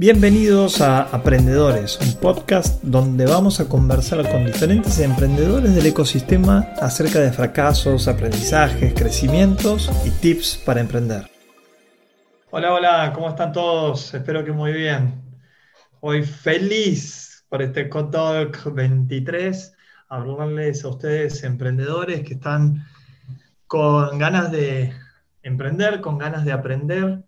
Bienvenidos a Aprendedores, un podcast donde vamos a conversar con diferentes emprendedores del ecosistema acerca de fracasos, aprendizajes, crecimientos y tips para emprender. Hola, hola, ¿cómo están todos? Espero que muy bien. Hoy feliz por este Cotalk 23, hablarles a ustedes emprendedores que están con ganas de emprender, con ganas de aprender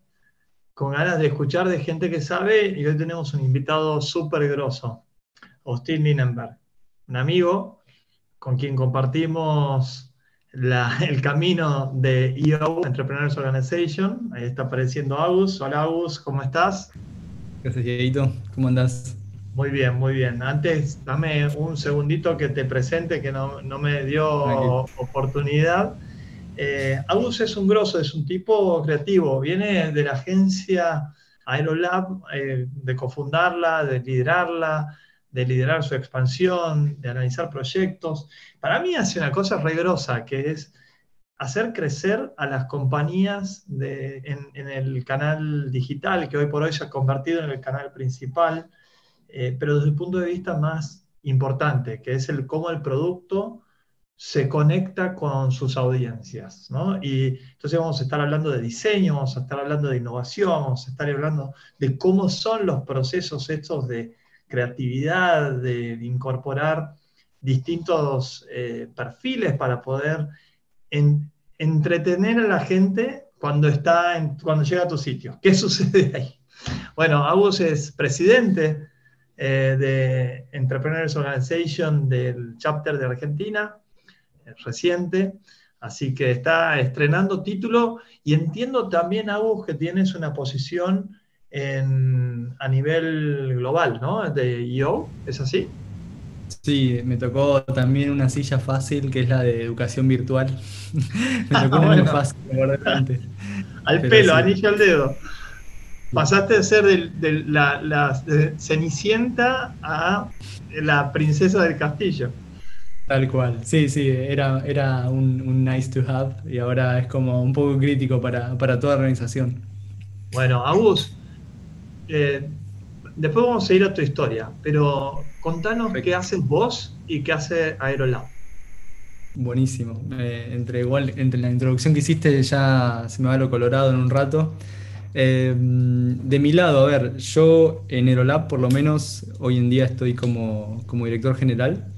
con ganas de escuchar de gente que sabe y hoy tenemos un invitado súper grosso, Austin Linenberg, un amigo con quien compartimos el camino de EO, Entrepreneurs Organization. Ahí está apareciendo Agus. Hola Agus, ¿cómo estás? Gracias, Dieguito. ¿Cómo andás? Muy bien, muy bien. Antes, dame un segundito que te presente, que no, no me dio oportunidad. Eh, es un grosso, es un tipo creativo, viene de la agencia Aerolab, eh, de cofundarla, de liderarla, de liderar su expansión, de analizar proyectos. Para mí hace una cosa regrosa, que es hacer crecer a las compañías en, el canal digital, que hoy por hoy se ha convertido en el canal principal, eh, pero desde el punto de vista más importante, que es el cómo el producto se conecta con sus audiencias, ¿no? Y entonces vamos a estar hablando de diseño, vamos a estar hablando de innovación, vamos a estar hablando de cómo son los procesos estos de creatividad, de, incorporar distintos eh, perfiles para poder entretener a la gente cuando, está cuando llega a tu sitio. ¿Qué sucede ahí? Bueno, Agus es presidente eh, de Entrepreneurs Organization del chapter de Argentina reciente, así que está estrenando título y entiendo también, Agus, que tienes una posición a nivel global, ¿no? De IO, ¿es así? Sí, me tocó también una silla fácil que es la de educación virtual. me tocó una fácil Al pelo, anillo al dedo. Pasaste de ser de, la, Cenicienta a la princesa del castillo. Tal cual, sí, sí, era, era un, nice to have y ahora es como un poco crítico para, toda organización. Bueno, Agus, eh, después vamos a ir a tu historia, pero contanos qué haces vos y qué hace Aerolab. Buenísimo. entre, igual, entre la introducción que hiciste ya se me va lo colorado en un rato. Eh, de mi lado, a ver, yo en Aerolab por lo menos hoy en día estoy como, como director general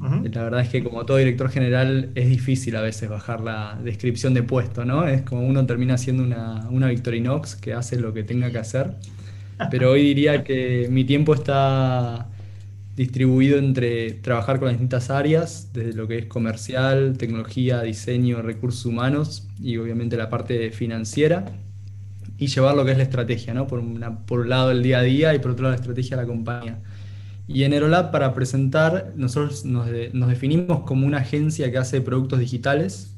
la verdad es que como todo director general es difícil a veces bajar la descripción de puesto, ¿no? Es como uno termina siendo una, una Victorinox que hace lo que tenga que hacer. Pero hoy diría que mi tiempo está distribuido entre trabajar con las distintas áreas, desde lo que es comercial, tecnología, diseño, recursos humanos y obviamente la parte financiera, y llevar lo que es la estrategia, ¿no? Por, por un lado el día a día y por otro lado la estrategia de la compañía. Y en Aerolab, para presentar, nosotros nos, definimos como una agencia que hace productos digitales,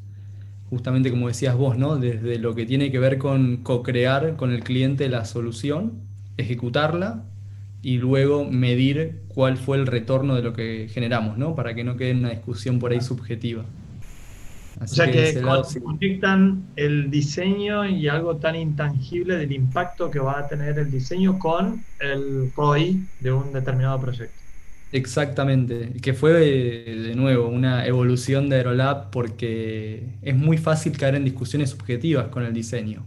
justamente como decías vos, ¿no? Desde lo que tiene que ver con co-crear con el cliente la solución, ejecutarla y luego medir cuál fue el retorno de lo que generamos, ¿no? Para que no quede una discusión por ahí subjetiva o sea que, conectan el diseño y algo tan intangible del impacto que va a tener el diseño con el ROI de un determinado proyecto. Exactamente, que fue de nuevo una evolución de Aerolab porque es muy fácil caer en discusiones subjetivas con el diseño.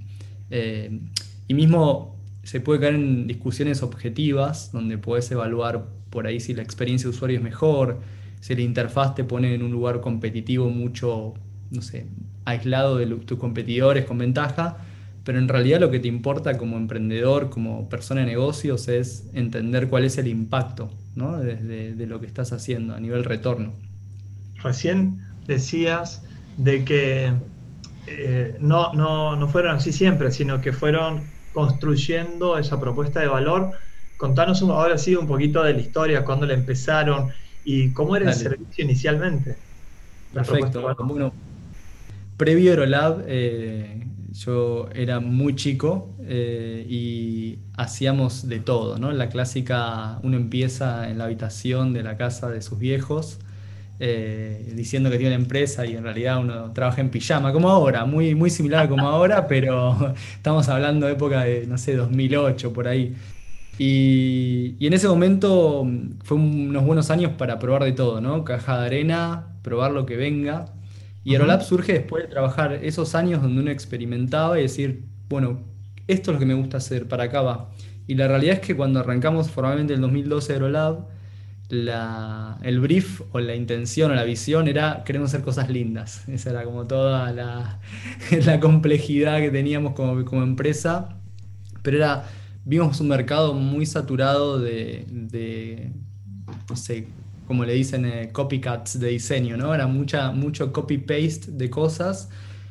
Eh, y mismo se puede caer en discusiones objetivas donde puedes evaluar por ahí si la experiencia de usuario es mejor, si la interfaz te pone en un lugar competitivo mucho no sé, aislado de tus competidores con ventaja, pero en realidad lo que te importa como emprendedor, como persona de negocios, es entender cuál es el impacto ¿no? de, lo que estás haciendo a nivel retorno. Recién decías de que eh, no, no, no fueron así siempre, sino que fueron construyendo esa propuesta de valor. Contanos ahora sí un poquito de la historia, cuándo la empezaron y cómo era el servicio inicialmente. Perfecto. Bueno, previo a Aerolab, eh, yo era muy chico eh, y hacíamos de todo, ¿no? La clásica, uno empieza en la habitación de la casa de sus viejos, eh, diciendo que tiene una empresa y en realidad uno trabaja en pijama, como ahora, muy, muy similar como ahora, pero estamos hablando de época de, no sé, 2008, por ahí. Y, en ese momento fue unos buenos años para probar de todo, ¿no? Caja de arena, probar lo que venga. Y Aerolab surge después de trabajar esos años donde uno experimentaba y decir, bueno, esto es lo que me gusta hacer, para acá va. Y la realidad es que cuando arrancamos formalmente en el 2012 Aerolab, la, el brief o la intención o la visión era queremos hacer cosas lindas. Esa era como toda la, la complejidad que teníamos como, como empresa. Pero era vimos un mercado muy saturado de, no sé, como le dicen, eh, copycats de diseño, ¿no? Era mucha, mucho copy-paste de cosas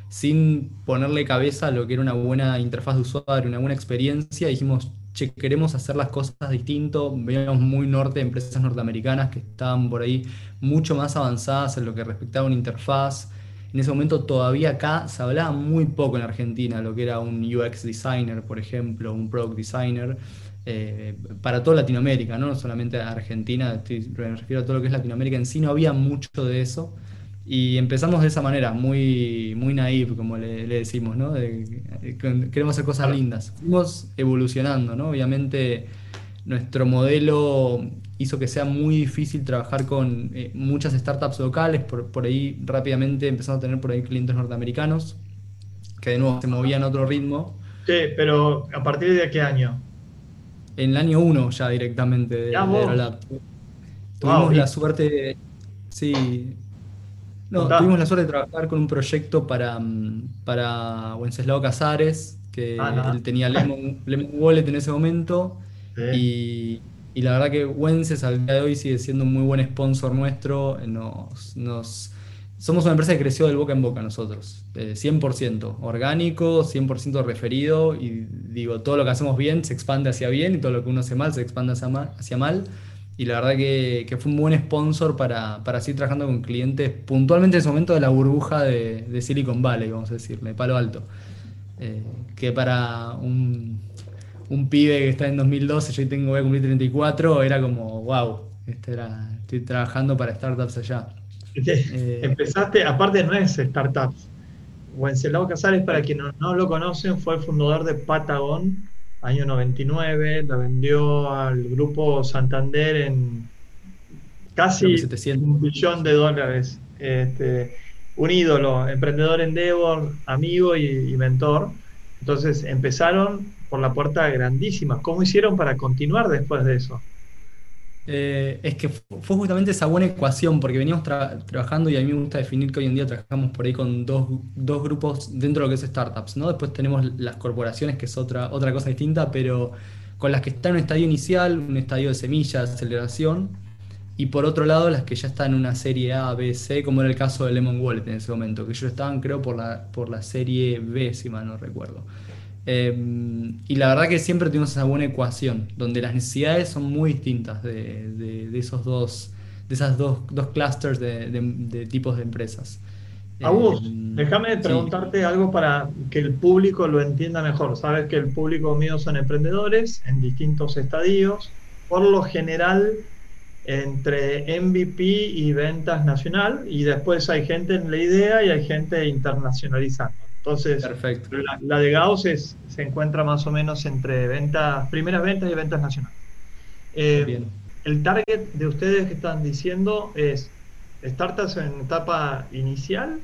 sin ponerle cabeza a lo que era una buena interfaz de usuario, una buena experiencia. Dijimos, che, queremos hacer las cosas distinto. Veíamos muy norte empresas norteamericanas que estaban por ahí mucho más avanzadas en lo que respectaba a una interfaz. En ese momento todavía acá se hablaba muy poco en Argentina, lo que era un UX designer, por ejemplo, un product designer, eh, para toda Latinoamérica, ¿no? solamente Argentina, me refiero a todo lo que es Latinoamérica en sí, no había mucho de eso. Y empezamos de esa manera, muy, muy naive, como le, decimos, ¿no? queremos hacer cosas lindas. Fuimos evolucionando, ¿no? Obviamente nuestro modelo hizo que sea muy difícil trabajar con eh, muchas startups locales, por, ahí rápidamente empezamos a tener por ahí clientes norteamericanos, que de nuevo se movían a otro ritmo. Sí, pero ¿a partir de qué año? En el año 1 ya directamente de, de Tuvimos la suerte, sí, no, tuvimos la suerte de trabajar con un proyecto para, mm, para Wenceslao Casares, que ah, él tenía Lemon, Lemon Wallet en ese momento, y y la verdad que Wences al día de hoy sigue siendo un muy buen sponsor nuestro. Nos, nos, somos una empresa que creció del boca en boca nosotros. 100% eh, orgánico, 100% referido. Y digo, todo lo que hacemos bien se expande hacia bien y todo lo que uno hace mal se expande hacia mal. Hacia. Y la verdad que, fue un buen sponsor para, para seguir trabajando con clientes puntualmente en ese momento de la burbuja de, de Silicon Valley, vamos a decirle, Palo Alto. Eh, que para un, un pibe que está en 2012, yo tengo, voy a cumplir 34, era como, wow, este era, estoy trabajando para startups allá. Eh, empezaste, aparte no es startups, Wenceslao Casares, para quienes no, lo conocen, fue el fundador de Patagon, año 99, la vendió al grupo Santander en casi un billón de dólares. Este, un ídolo, emprendedor Endeavor, amigo y, y mentor. Entonces empezaron por la puerta grandísima. ¿Cómo hicieron para continuar después de eso? Eh, es que fue justamente esa buena ecuación, porque veníamos trabajando y a mí me gusta definir que hoy en día trabajamos por ahí con dos, grupos dentro de lo que es startups, ¿no? Después tenemos las corporaciones, que es otra, otra cosa distinta, pero con las que están en un estadio inicial, un estadio de semillas, aceleración, y por otro lado las que ya están en una serie A, B, C, como era el caso de Lemon Wallet en ese momento, que ellos estaban creo por la, por la serie B, si mal no recuerdo. Em, y la verdad que siempre tuvimos esa buena ecuación, donde las necesidades son muy distintas de, esos dos, de esas dos, dos clusters de, tipos de empresas. Agus, em, déjame preguntarte algo para que el público lo entienda mejor. Sabes que el público mío son emprendedores en distintos estadios, por lo general entre MVP y ventas nacional, y después hay gente en la idea y hay gente internacionalizando. Entonces, Perfecto. La, de Gauss se encuentra más o menos entre ventas, primeras ventas y ventas nacionales. Eh, el target de ustedes que están diciendo es startups en etapa inicial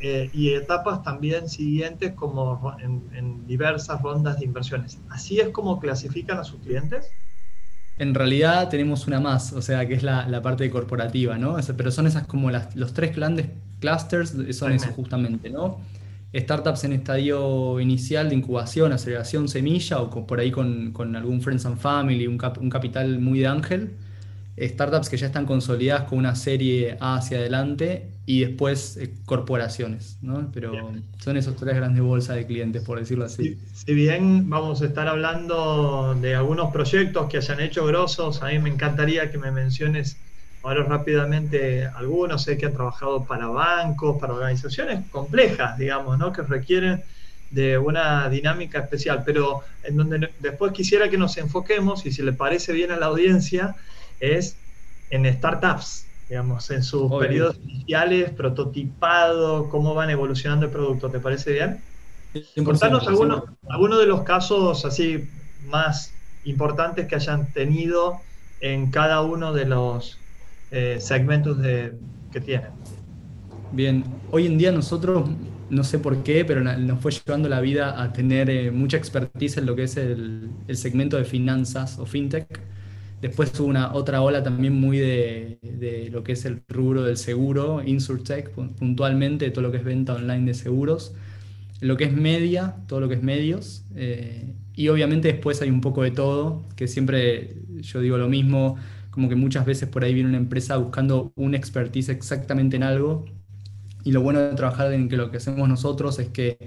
eh, y etapas también siguientes como en, diversas rondas de inversiones. ¿Así es como clasifican a sus clientes? En realidad tenemos una más, o sea, que es la, parte corporativa, ¿no? pero son esas como los tres grandes clusters son eso justamente, ¿no? Startups en estadio inicial de incubación, aceleración, semilla o por ahí con, algún Friends and Family, un, un, capital muy de ángel. Startups que ya están consolidadas con una serie A hacia adelante y después eh, corporaciones, ¿no? Pero son esos tres grandes bolsas de clientes, por decirlo así. Si, si, bien vamos a estar hablando de algunos proyectos que hayan hecho grosos, a mí me encantaría que me menciones ahora rápidamente algunos, sé que han trabajado para bancos, para organizaciones complejas, digamos, ¿no? que requieren de una dinámica especial, pero en donde después quisiera que nos enfoquemos, y si le parece bien a la audiencia, es en startups, digamos, en sus periodos iniciales, prototipado, cómo van evolucionando el producto, ¿te parece bien? Contanos algunos, algunos de los casos así más importantes que hayan tenido en cada uno de los eh, segmentos que tienen. Bien, hoy en día nosotros, no sé por qué, pero nos fue llevando la vida a tener eh, mucha expertise en lo que es el, segmento de finanzas o fintech. Después hubo una otra ola también muy de, lo que es el rubro del seguro, InsurTech, puntualmente, todo lo que es venta online de seguros, lo que es media, todo lo que es medios, eh, y obviamente después hay un poco de todo, que siempre yo digo lo mismo, como que muchas veces por ahí viene una empresa buscando un expertise exactamente en algo y lo bueno de trabajar en que lo que hacemos nosotros es que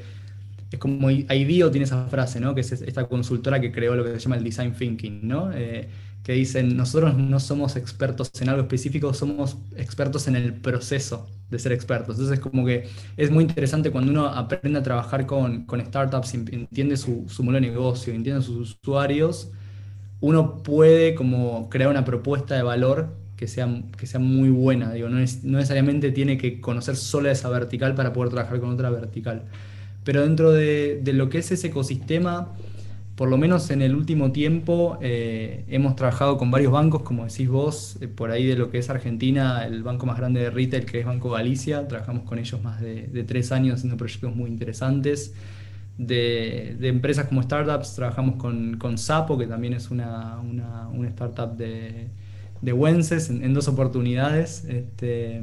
es como IDEO tiene esa frase, ¿no? que es esta consultora que creó lo que se llama el design thinking, ¿no? Eh, que dicen, nosotros no somos expertos en algo específico, somos expertos en el proceso de ser expertos. Entonces, como que es muy interesante cuando uno aprende a trabajar con, con startups, entiende su, su modelo de negocio, entiende sus usuarios, uno puede como crear una propuesta de valor que sea, que sea muy buena. Digo, no, necesariamente tiene que conocer solo esa vertical para poder trabajar con otra vertical. Pero dentro de, lo que es ese ecosistema, por lo menos en el último tiempo, eh, hemos trabajado con varios bancos, como decís vos, eh, por ahí de lo que es Argentina, el banco más grande de retail, que es Banco Galicia. Trabajamos con ellos más de, de tres años haciendo proyectos muy interesantes de, empresas como startups, trabajamos con, con Sapo, que también es una, startup de, de Wences, en, dos oportunidades. Este,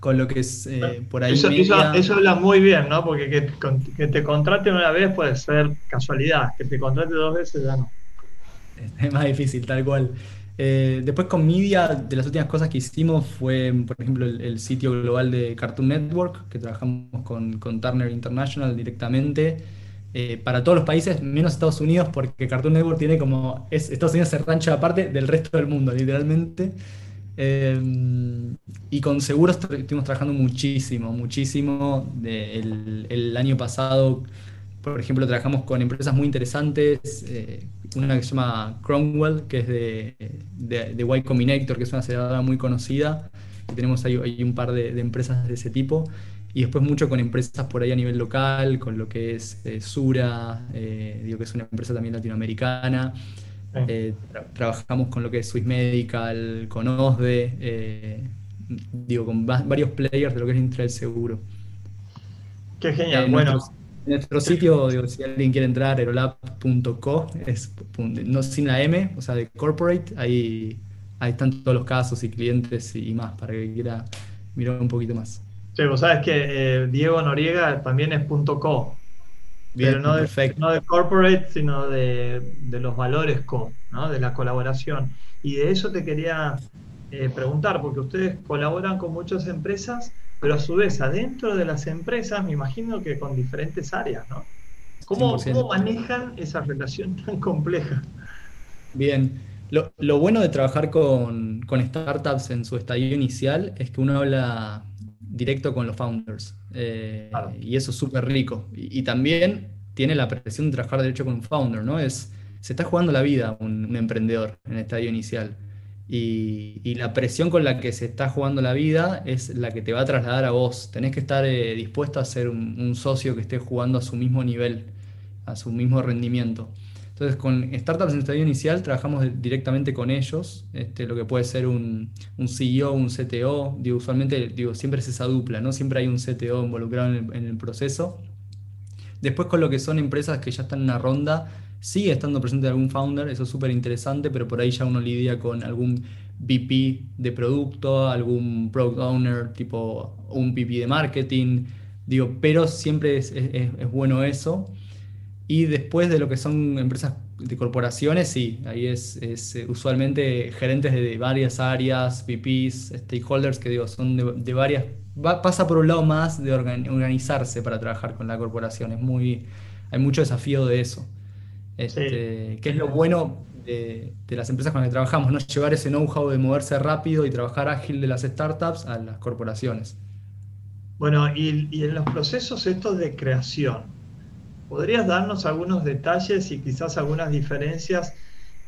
con lo que es eh, por ahí. Eso, eso, habla muy bien, ¿no? Porque que, te contraten una vez puede ser casualidad, que te contrate dos veces ya no. Es más difícil, tal cual. Eh, después con Media, de las últimas cosas que hicimos fue, por ejemplo, el, sitio global de Cartoon Network, que trabajamos con, con Turner International directamente, eh, para todos los países, menos Estados Unidos, porque Cartoon Network tiene como, es, Estados Unidos se rancha aparte del resto del mundo, literalmente. Eh, y con seguros estuvimos trabajando muchísimo, muchísimo. el, año pasado, por ejemplo, trabajamos con empresas muy interesantes una que se llama Cromwell, que es de, de, Y Combinator, que es una aceleradora muy conocida. Y tenemos ahí, un par de, empresas de ese tipo. Y después mucho con empresas por ahí a nivel local, con lo que es eh, Sura, eh, digo que es una empresa también latinoamericana. Eh, trabajamos con lo que es Swiss Medical, con OSDE, digo, con varios players de lo que es Intrael Seguro. Qué genial. bueno, nuestro sitio, digo, si alguien quiere entrar, aerolab.co, es no sin la M, o sea, de corporate, ahí, ahí están todos los casos y clientes y más, para que quiera mirar un poquito más. Sí, vos sabes que eh, Diego Noriega también es .co, pero no de, no de corporate, sino de, los valores co, ¿no? de la colaboración. Y de eso te quería eh, preguntar, porque ustedes colaboran con muchas empresas pero a su vez adentro de las empresas me imagino que con diferentes áreas, ¿no? ¿Cómo, manejan esa relación tan compleja? Bien, lo, bueno de trabajar con, startups en su estadio inicial es que uno habla directo con los founders eh, y eso es súper rico. Y, también tiene la presión de trabajar derecho con un founder, ¿no? Es, se está jugando la vida un, un emprendedor en el estadio inicial. Y, la presión con la que se está jugando la vida es la que te va a trasladar a vos. Tenés que estar eh, dispuesto a ser un, socio que esté jugando a su mismo nivel, a su mismo rendimiento. Entonces, con startups en estadio inicial trabajamos directamente con ellos, este, lo que puede ser un, CEO, un CTO. Digo, usualmente digo, siempre es esa dupla, ¿no? Siempre hay un CTO involucrado en el proceso. Después, con lo que son empresas que ya están en una ronda, Sigue estando presente algún founder, eso es súper interesante, pero por ahí ya uno lidia con algún VP de producto, algún product owner, tipo un VP de marketing, digo, pero siempre es, bueno eso. Y después de lo que son empresas de corporaciones, sí, ahí es, eh, usualmente gerentes de varias áreas, VPs, stakeholders, que digo, son de, varias, pasa por un lado más de organizarse para trabajar con la corporación, es muy, hay mucho desafío de eso. Este, que es lo bueno de, las empresas con las que trabajamos, ¿no? llevar ese know-how de moverse rápido y trabajar ágil de las startups a las corporaciones. Bueno, y, en los procesos estos de creación, ¿podrías darnos algunos detalles y quizás algunas diferencias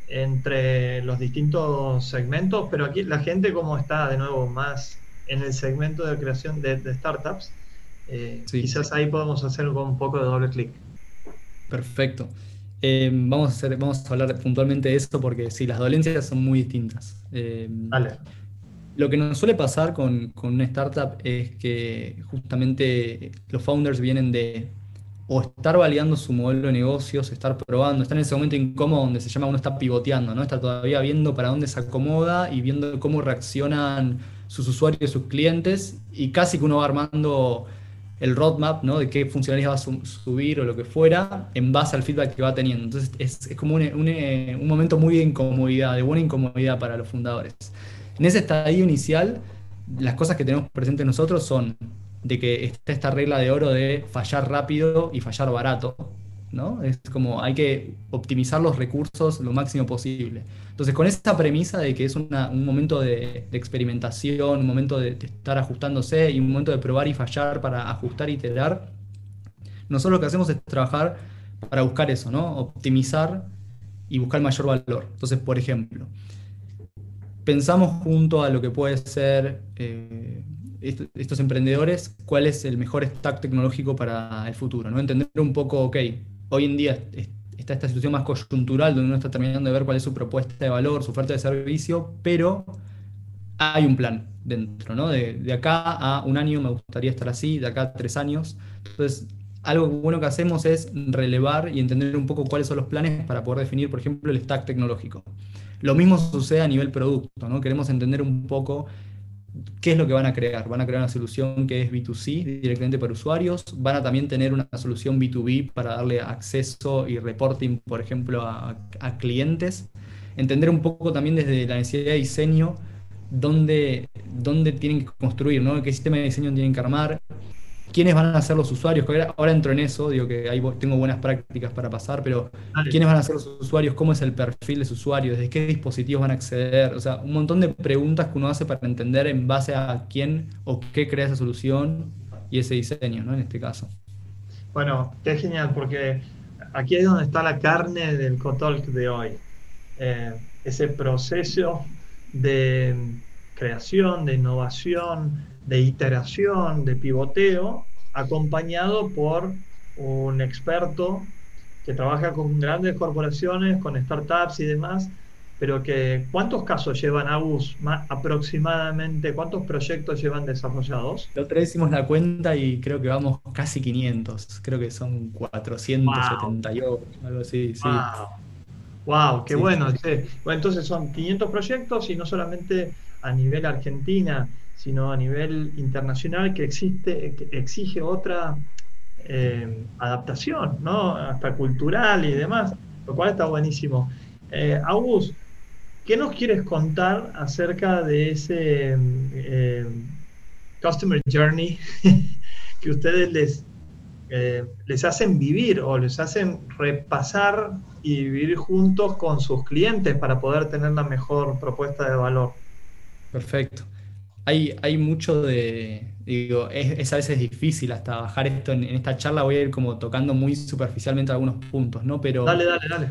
entre los distintos segmentos? Pero aquí la gente como está de nuevo más en el segmento de creación de, startups, eh, quizás ahí podemos hacer un poco de doble clic. Perfecto. Eh, vamos, a hacer, vamos a hablar puntualmente de eso porque sí, las dolencias son muy distintas. Eh, lo que nos suele pasar con, con, una startup es que justamente los founders vienen de o estar validando su modelo de negocios, estar probando, estar en ese momento incómodo donde se llama uno está pivoteando, ¿no? Está todavía viendo para dónde se acomoda y viendo cómo reaccionan sus usuarios y sus clientes y casi que uno va armando el roadmap, ¿no? De qué funcionalidades va a subir o lo que fuera en base al feedback que va teniendo. Entonces es, como un, un, momento muy de incomodidad, de buena incomodidad para los fundadores. En ese estadio inicial, las cosas que tenemos presentes nosotros son de que está esta regla de oro de fallar rápido y fallar barato, Es como hay que optimizar los recursos lo máximo posible. Entonces, con esta premisa de que es un momento de, experimentación, un momento de, estar ajustándose y un momento de probar y fallar para ajustar y iterar, nosotros lo que hacemos es trabajar para buscar eso, ¿no? Optimizar y buscar mayor valor. Entonces, por ejemplo, pensamos junto a lo que puede ser eh, estos emprendedores cuál es el mejor stack tecnológico para el futuro, ¿no? Entender un poco, ok, hoy en día está esta situación más coyuntural donde uno está terminando de ver cuál es su propuesta de valor, su oferta de servicio, pero hay un plan dentro, ¿no? De, acá a un año me gustaría estar así, de acá a tres años. Entonces, algo bueno que hacemos es relevar y entender un poco cuáles son los planes para poder definir, por ejemplo, el stack tecnológico. Lo mismo sucede a nivel producto, ¿no? Queremos entender un poco ¿Qué es lo que van a crear? Van a crear una solución que es B2C directamente para usuarios, van a también tener una solución B2B para darle acceso y reporting, por ejemplo, a, clientes. Entender un poco también desde la necesidad de diseño dónde, dónde tienen que construir, ¿no? qué sistema de diseño tienen que armar, quiénes van a ser los usuarios. Ahora entro en eso, digo que ahí tengo buenas prácticas para pasar, pero quiénes van a ser los usuarios, cómo es el perfil de su usuario, desde qué dispositivos van a acceder, o sea, un montón de preguntas que uno hace para entender en base a quién o qué crea esa solución y ese diseño, ¿no? En este caso. Bueno, qué genial, porque aquí es donde está la carne del Cotalk de hoy. Eh, ese proceso de creación, de innovación, de iteración, de pivoteo, acompañado por un experto que trabaja con grandes corporaciones, con startups y demás, pero que ¿cuántos casos llevan ABUS aproximadamente? ¿Cuántos proyectos llevan desarrollados? La otra vez hicimos la cuenta y creo que vamos casi 500, creo que son 478, algo así. Wow. qué bueno. bueno. Entonces son 500 proyectos y no solamente a nivel Argentina, sino a nivel internacional que existe, exige otra eh, adaptación, ¿no? Hasta cultural y demás, lo cual está buenísimo. Eh, August, ¿qué nos quieres contar acerca de ese eh, Customer Journey que ustedes les, les hacen vivir o les hacen repasar y vivir juntos con sus clientes para poder tener la mejor propuesta de valor? Perfecto hay, mucho de, digo, es, a veces difícil hasta bajar esto en, esta charla, voy a ir como tocando muy superficialmente algunos puntos, ¿no? Pero dale, dale, dale.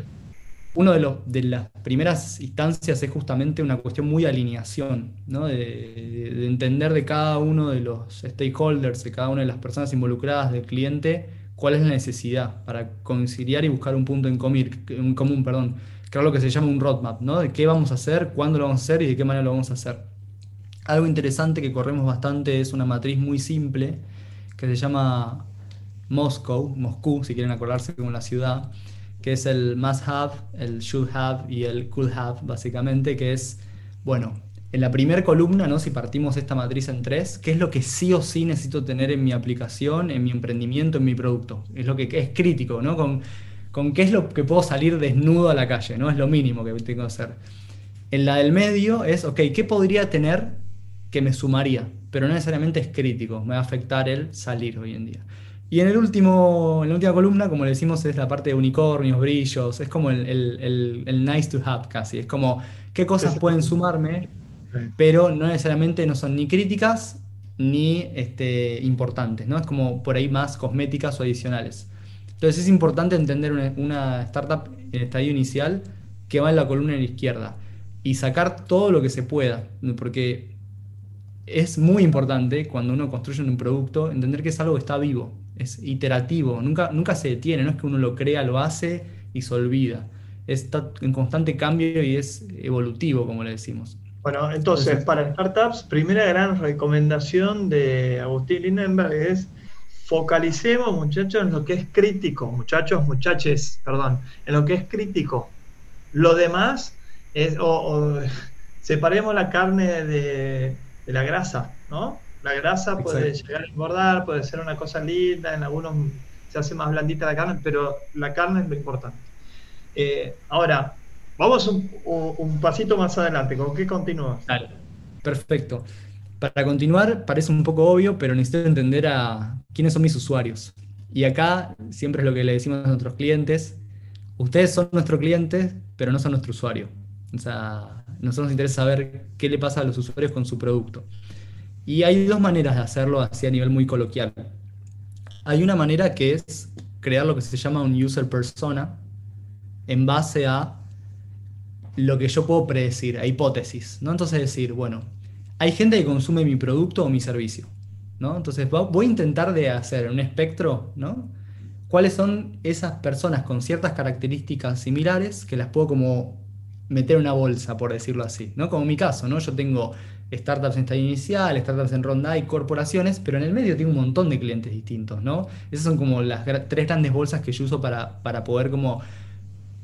Uno de, los, de las primeras instancias es justamente una cuestión muy de alineación, ¿no? de, entender de cada uno de los stakeholders, de cada una de las personas involucradas, del cliente, cuál es la necesidad para conciliar y buscar un punto en común, en común perdón, es lo que se llama un roadmap, ¿no? de qué vamos a hacer, cuándo lo vamos a hacer y de qué manera lo vamos a hacer. Algo interesante que corremos bastante es una matriz muy simple que se llama Moscow, Moscú, si quieren acordarse como la ciudad, que es el must have, el should have y el could have, básicamente, que es, bueno, en la primera columna, ¿no? si partimos esta matriz en tres, ¿qué es lo que sí o sí necesito tener en mi aplicación, en mi emprendimiento, en mi producto? Es lo que es crítico, ¿no? Con, con qué es lo que puedo salir desnudo a la calle, ¿no? Es lo mínimo que tengo que hacer. En la del medio es, ok, ¿qué podría tener que me sumaría, pero no necesariamente es crítico, me va a afectar el salir hoy en día. Y en, el último, en la última columna, como le decimos, es la parte de unicornios, brillos, es como el, nice to have casi, es como qué cosas pueden sumarme, pero no necesariamente no son ni críticas ni este, importantes, ¿no? Es como por ahí más cosméticas o adicionales. Entonces es importante entender una, una startup en estadio inicial que va en la columna de la izquierda y sacar todo lo que se pueda, porque es muy importante cuando uno construye un producto entender que es algo que está vivo, es iterativo, nunca, nunca se detiene, no es que uno lo crea, lo hace y se olvida. Está en constante cambio y es evolutivo, como le decimos. Bueno, entonces, para startups, primera gran recomendación de Agustín Lindenberg es focalicemos, muchachos, en lo que es crítico, muchachos, muchaches, perdón, en lo que es crítico. Lo demás es, o, separemos la carne de, la grasa, ¿no? La grasa puede llegar a engordar, puede ser una cosa linda, en algunos se hace más blandita la carne, pero la carne es lo importante. Eh, ahora, Vamos un, pasito más adelante. ¿Con qué continúas? Dale. Perfecto. Para continuar, parece un poco obvio, pero necesito entender a quiénes son mis usuarios. Y acá siempre es lo que le decimos a nuestros clientes. Ustedes son nuestros clientes, pero no son nuestro usuario. O sea, nosotros nos interesa saber qué le pasa a los usuarios con su producto. Y hay dos maneras de hacerlo así a nivel muy coloquial. Hay una manera que es crear lo que se llama un user persona en base a lo que yo puedo predecir, a hipótesis, ¿no? Entonces decir, bueno, hay gente que consume mi producto o mi servicio, ¿no? Entonces voy a intentar de hacer un espectro, ¿no? ¿Cuáles son esas personas con ciertas características similares que las puedo como meter en una bolsa, por decirlo así, ¿no? Como mi caso, ¿no? Yo tengo startups en estadio inicial, startups en ronda y corporaciones, pero en el medio tengo un montón de clientes distintos, ¿no? Esas son como las tres grandes bolsas que yo uso para, para poder como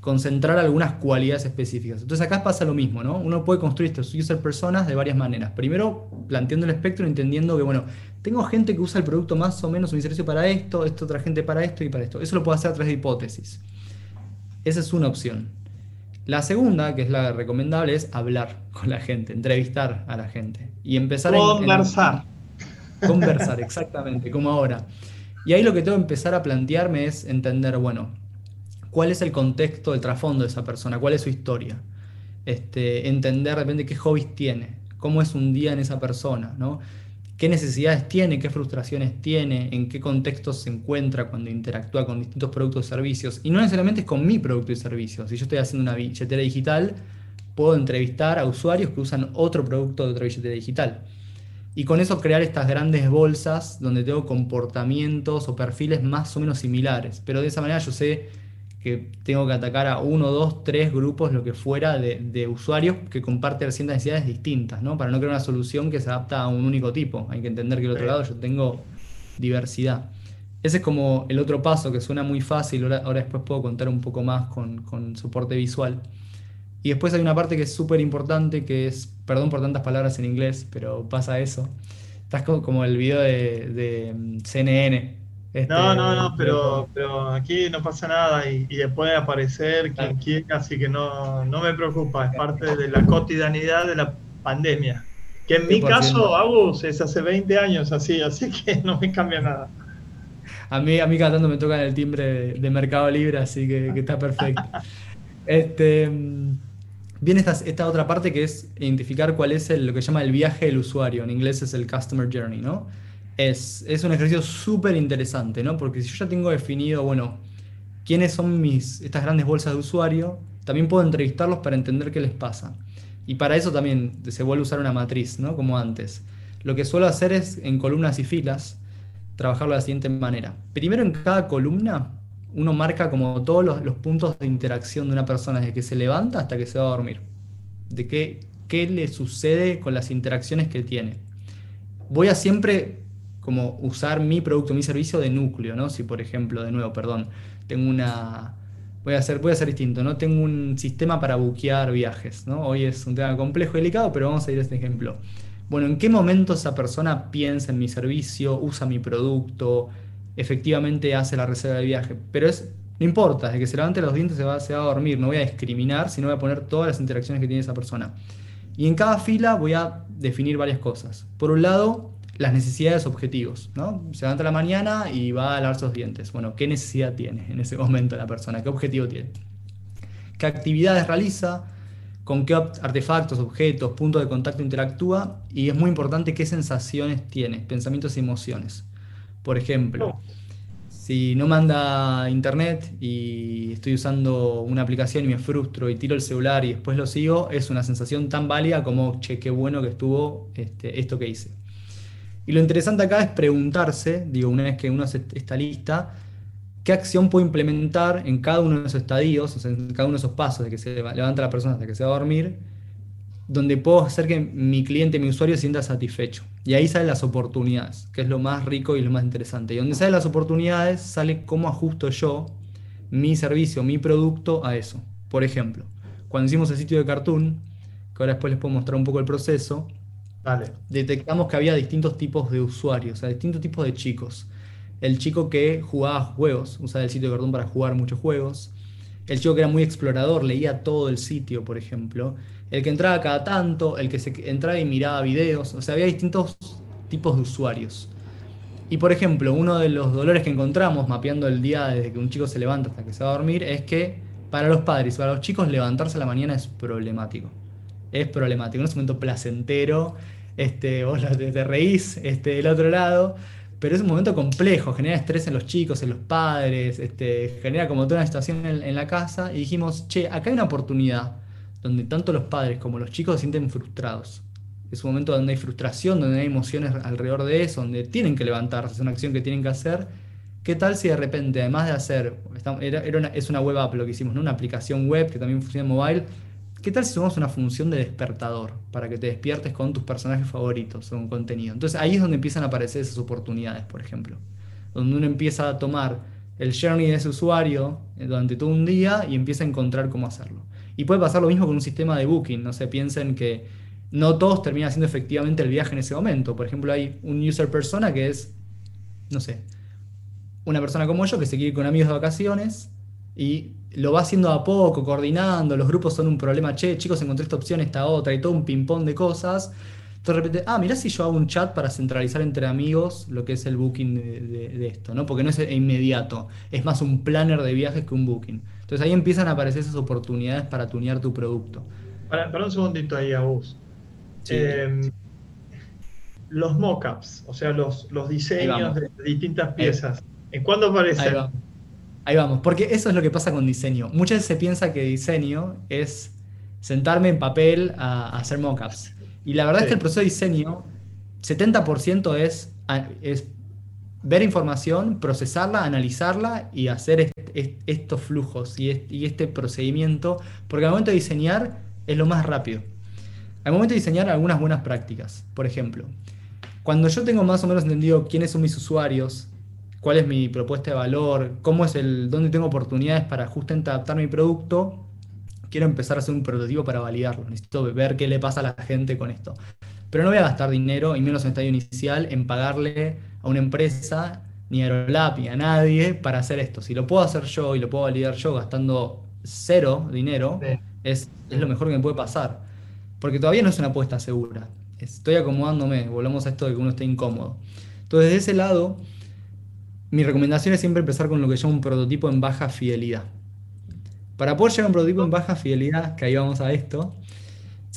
concentrar algunas cualidades específicas. Entonces acá pasa lo mismo, ¿no? Uno puede construir estos user personas de varias maneras. Primero, planteando el espectro, entendiendo que, bueno, tengo gente que usa el producto más o menos un servicio para esto, esto otra gente para esto y para esto. Eso lo puedo hacer a través de hipótesis. Esa es una opción. La segunda, que es la recomendable, es hablar con la gente, entrevistar a la gente y empezar a conversar. conversar, exactamente, como ahora. Y ahí lo que tengo que empezar a plantearme es entender, bueno, cuál es el contexto, el trasfondo de esa persona, cuál es su historia. Este, entender de qué hobbies tiene, cómo es un día en esa persona, ¿no? qué necesidades tiene, qué frustraciones tiene, en qué contexto se encuentra cuando interactúa con distintos productos y servicios. Y no necesariamente es con mi producto y servicio. Si yo estoy haciendo una billetera digital, puedo entrevistar a usuarios que usan otro producto de otra billetera digital. Y con eso crear estas grandes bolsas donde tengo comportamientos o perfiles más o menos similares. Pero de esa manera yo sé que tengo que atacar a uno, dos, tres grupos, lo que fuera, de, usuarios que comparten ciertas necesidades distintas, ¿no? Para no crear una solución que se adapta a un único tipo. Hay que entender que del otro lado yo tengo diversidad. Ese es como el otro paso que suena muy fácil, ahora, después puedo contar un poco más con, soporte visual. Y después hay una parte que es súper importante, que es, perdón por tantas palabras en inglés, pero pasa eso. Estás como, el video de, de mm, CNN, este, no, no, no, pero, pero aquí no pasa nada y, y puede aparecer quien quiera, así que no, no me preocupa, es parte de la cotidianidad de la pandemia. Que en mi caso, Agus, es hace 20 años así, así que no me cambia nada. A mí, a mí cada tanto me tocan el timbre de, Mercado Libre, así que, está perfecto. este, viene esta, esta, otra parte que es identificar cuál es lo que se llama el viaje del usuario, en inglés es el Customer Journey, ¿no? Es, un ejercicio súper interesante, ¿no? Porque si yo ya tengo definido, bueno, quiénes son mis, estas grandes bolsas de usuario, también puedo entrevistarlos para entender qué les pasa. Y para eso también se vuelve a usar una matriz, ¿no? Como antes. Lo que suelo hacer es en columnas y filas, trabajarlo de la siguiente manera. Primero en cada columna uno marca como todos los, los, puntos de interacción de una persona desde que se levanta hasta que se va a dormir. De qué, qué le sucede con las interacciones que tiene. Voy a siempre como usar mi producto, mi servicio de núcleo, ¿no? Si por ejemplo, de nuevo, perdón, tengo una... Voy a hacer, voy a hacer distinto, ¿no? Tengo un sistema para buquear viajes, ¿no? Hoy es un tema complejo y delicado, pero vamos a ir a este ejemplo. Bueno, ¿en qué momento esa persona piensa en mi servicio, usa mi producto, efectivamente hace la reserva de viaje? Pero es, no importa, desde que se levante los dientes se va, se va a dormir, no voy a discriminar, sino voy a poner todas las interacciones que tiene esa persona. Y en cada fila voy a definir varias cosas. Por un lado, las necesidades objetivos, ¿no? Se levanta la mañana y va a lavar sus dientes. Bueno, ¿qué necesidad tiene en ese momento la persona? ¿Qué objetivo tiene? ¿Qué actividades realiza? ¿Con qué artefactos, objetos, puntos de contacto interactúa? Y es muy importante qué sensaciones tiene, pensamientos y emociones. Por ejemplo, si no manda internet y estoy usando una aplicación y me frustro y tiro el celular y después lo sigo, es una sensación tan válida como, che, qué bueno que estuvo este, esto que hice. Y lo interesante acá es preguntarse, digo, una vez que uno hace esta lista, qué acción puedo implementar en cada uno de esos estadios, o sea, en cada uno de esos pasos de que se levanta la persona hasta que se va a dormir, donde puedo hacer que mi cliente, mi usuario se sienta satisfecho. Y ahí salen las oportunidades, que es lo más rico y lo más interesante. Y donde salen las oportunidades, sale cómo ajusto yo mi servicio, mi producto a eso. Por ejemplo, cuando hicimos el sitio de Cartoon, que ahora después les puedo mostrar un poco el proceso, detectamos que había distintos tipos de usuarios, o sea, distintos tipos de chicos. El chico que jugaba juegos, usaba el sitio de para jugar muchos juegos. El chico que era muy explorador, leía todo el sitio, por ejemplo. El que entraba cada tanto, el que se entraba y miraba videos. O sea, había distintos tipos de usuarios. Y por ejemplo, uno de los dolores que encontramos mapeando el día desde que un chico se levanta hasta que se va a dormir es que para los padres, para los chicos, levantarse a la mañana es problemático. Es problemático, no es un momento placentero, este, vos te, reís este, del otro lado, pero es un momento complejo, genera estrés en los chicos, en los padres, este, genera como toda una situación en, la casa y dijimos, che, acá hay una oportunidad donde tanto los padres como los chicos se sienten frustrados. Es un momento donde hay frustración, donde hay emociones alrededor de eso, donde tienen que levantarse, es una acción que tienen que hacer. ¿Qué tal si de repente, además de hacer, es una web app lo que hicimos, ¿no? una aplicación web que también funciona en mobile, ¿Qué tal si sumamos una función de despertador para que te despiertes con tus personajes favoritos o con contenido? Entonces ahí es donde empiezan a aparecer esas oportunidades, por ejemplo. Donde uno empieza a tomar el journey de ese usuario durante todo un día y empieza a encontrar cómo hacerlo. Y puede pasar lo mismo con un sistema de booking. No se piensen que no todos terminan haciendo efectivamente el viaje en ese momento. Por ejemplo, hay un user persona que es, no sé, una persona como yo que se quiere ir con amigos de vacaciones y lo va haciendo a poco, coordinando, los grupos son un problema, che, chicos, encontré esta opción, esta otra, y todo un ping-pong de cosas. Entonces de repente, ah, mirá si yo hago un chat para centralizar entre amigos lo que es el booking de, esto, ¿no? Porque no es inmediato, es más un planner de viajes que un booking. Entonces ahí empiezan a aparecer esas oportunidades para tunear tu producto. Para, un segundito ahí, Agus. Em, los mockups, o sea, los, los diseños de distintas piezas, ¿en cuándo aparecen? Ahí vamos, porque eso es lo que pasa con diseño. Muchas veces se piensa que diseño es sentarme en papel a, hacer mockups. Y la verdad es que el proceso de diseño, 70% es, es ver información, procesarla, analizarla y hacer estos flujos y, y este procedimiento, porque al momento de diseñar es lo más rápido. Al momento de diseñar algunas buenas prácticas, por ejemplo, cuando yo tengo más o menos entendido quiénes son mis usuarios, cuál es mi propuesta de valor, cómo es el, dónde tengo oportunidades para justamente adaptar mi producto, quiero empezar a hacer un prototipo para validarlo. Necesito ver qué le pasa a la gente con esto. Pero no voy a gastar dinero, y menos en estadio inicial, en pagarle a una empresa, ni a Aerolab, ni a nadie para hacer esto. Si lo puedo hacer yo y lo puedo validar yo gastando cero dinero, es, es lo mejor que me puede pasar. Porque todavía no es una apuesta segura. Estoy acomodándome, volvemos a esto de que uno esté incómodo. Entonces, de ese lado, mi recomendación es siempre empezar con lo que llamo un prototipo en baja fidelidad. Para poder llegar a un prototipo en baja fidelidad, que ahí vamos a esto,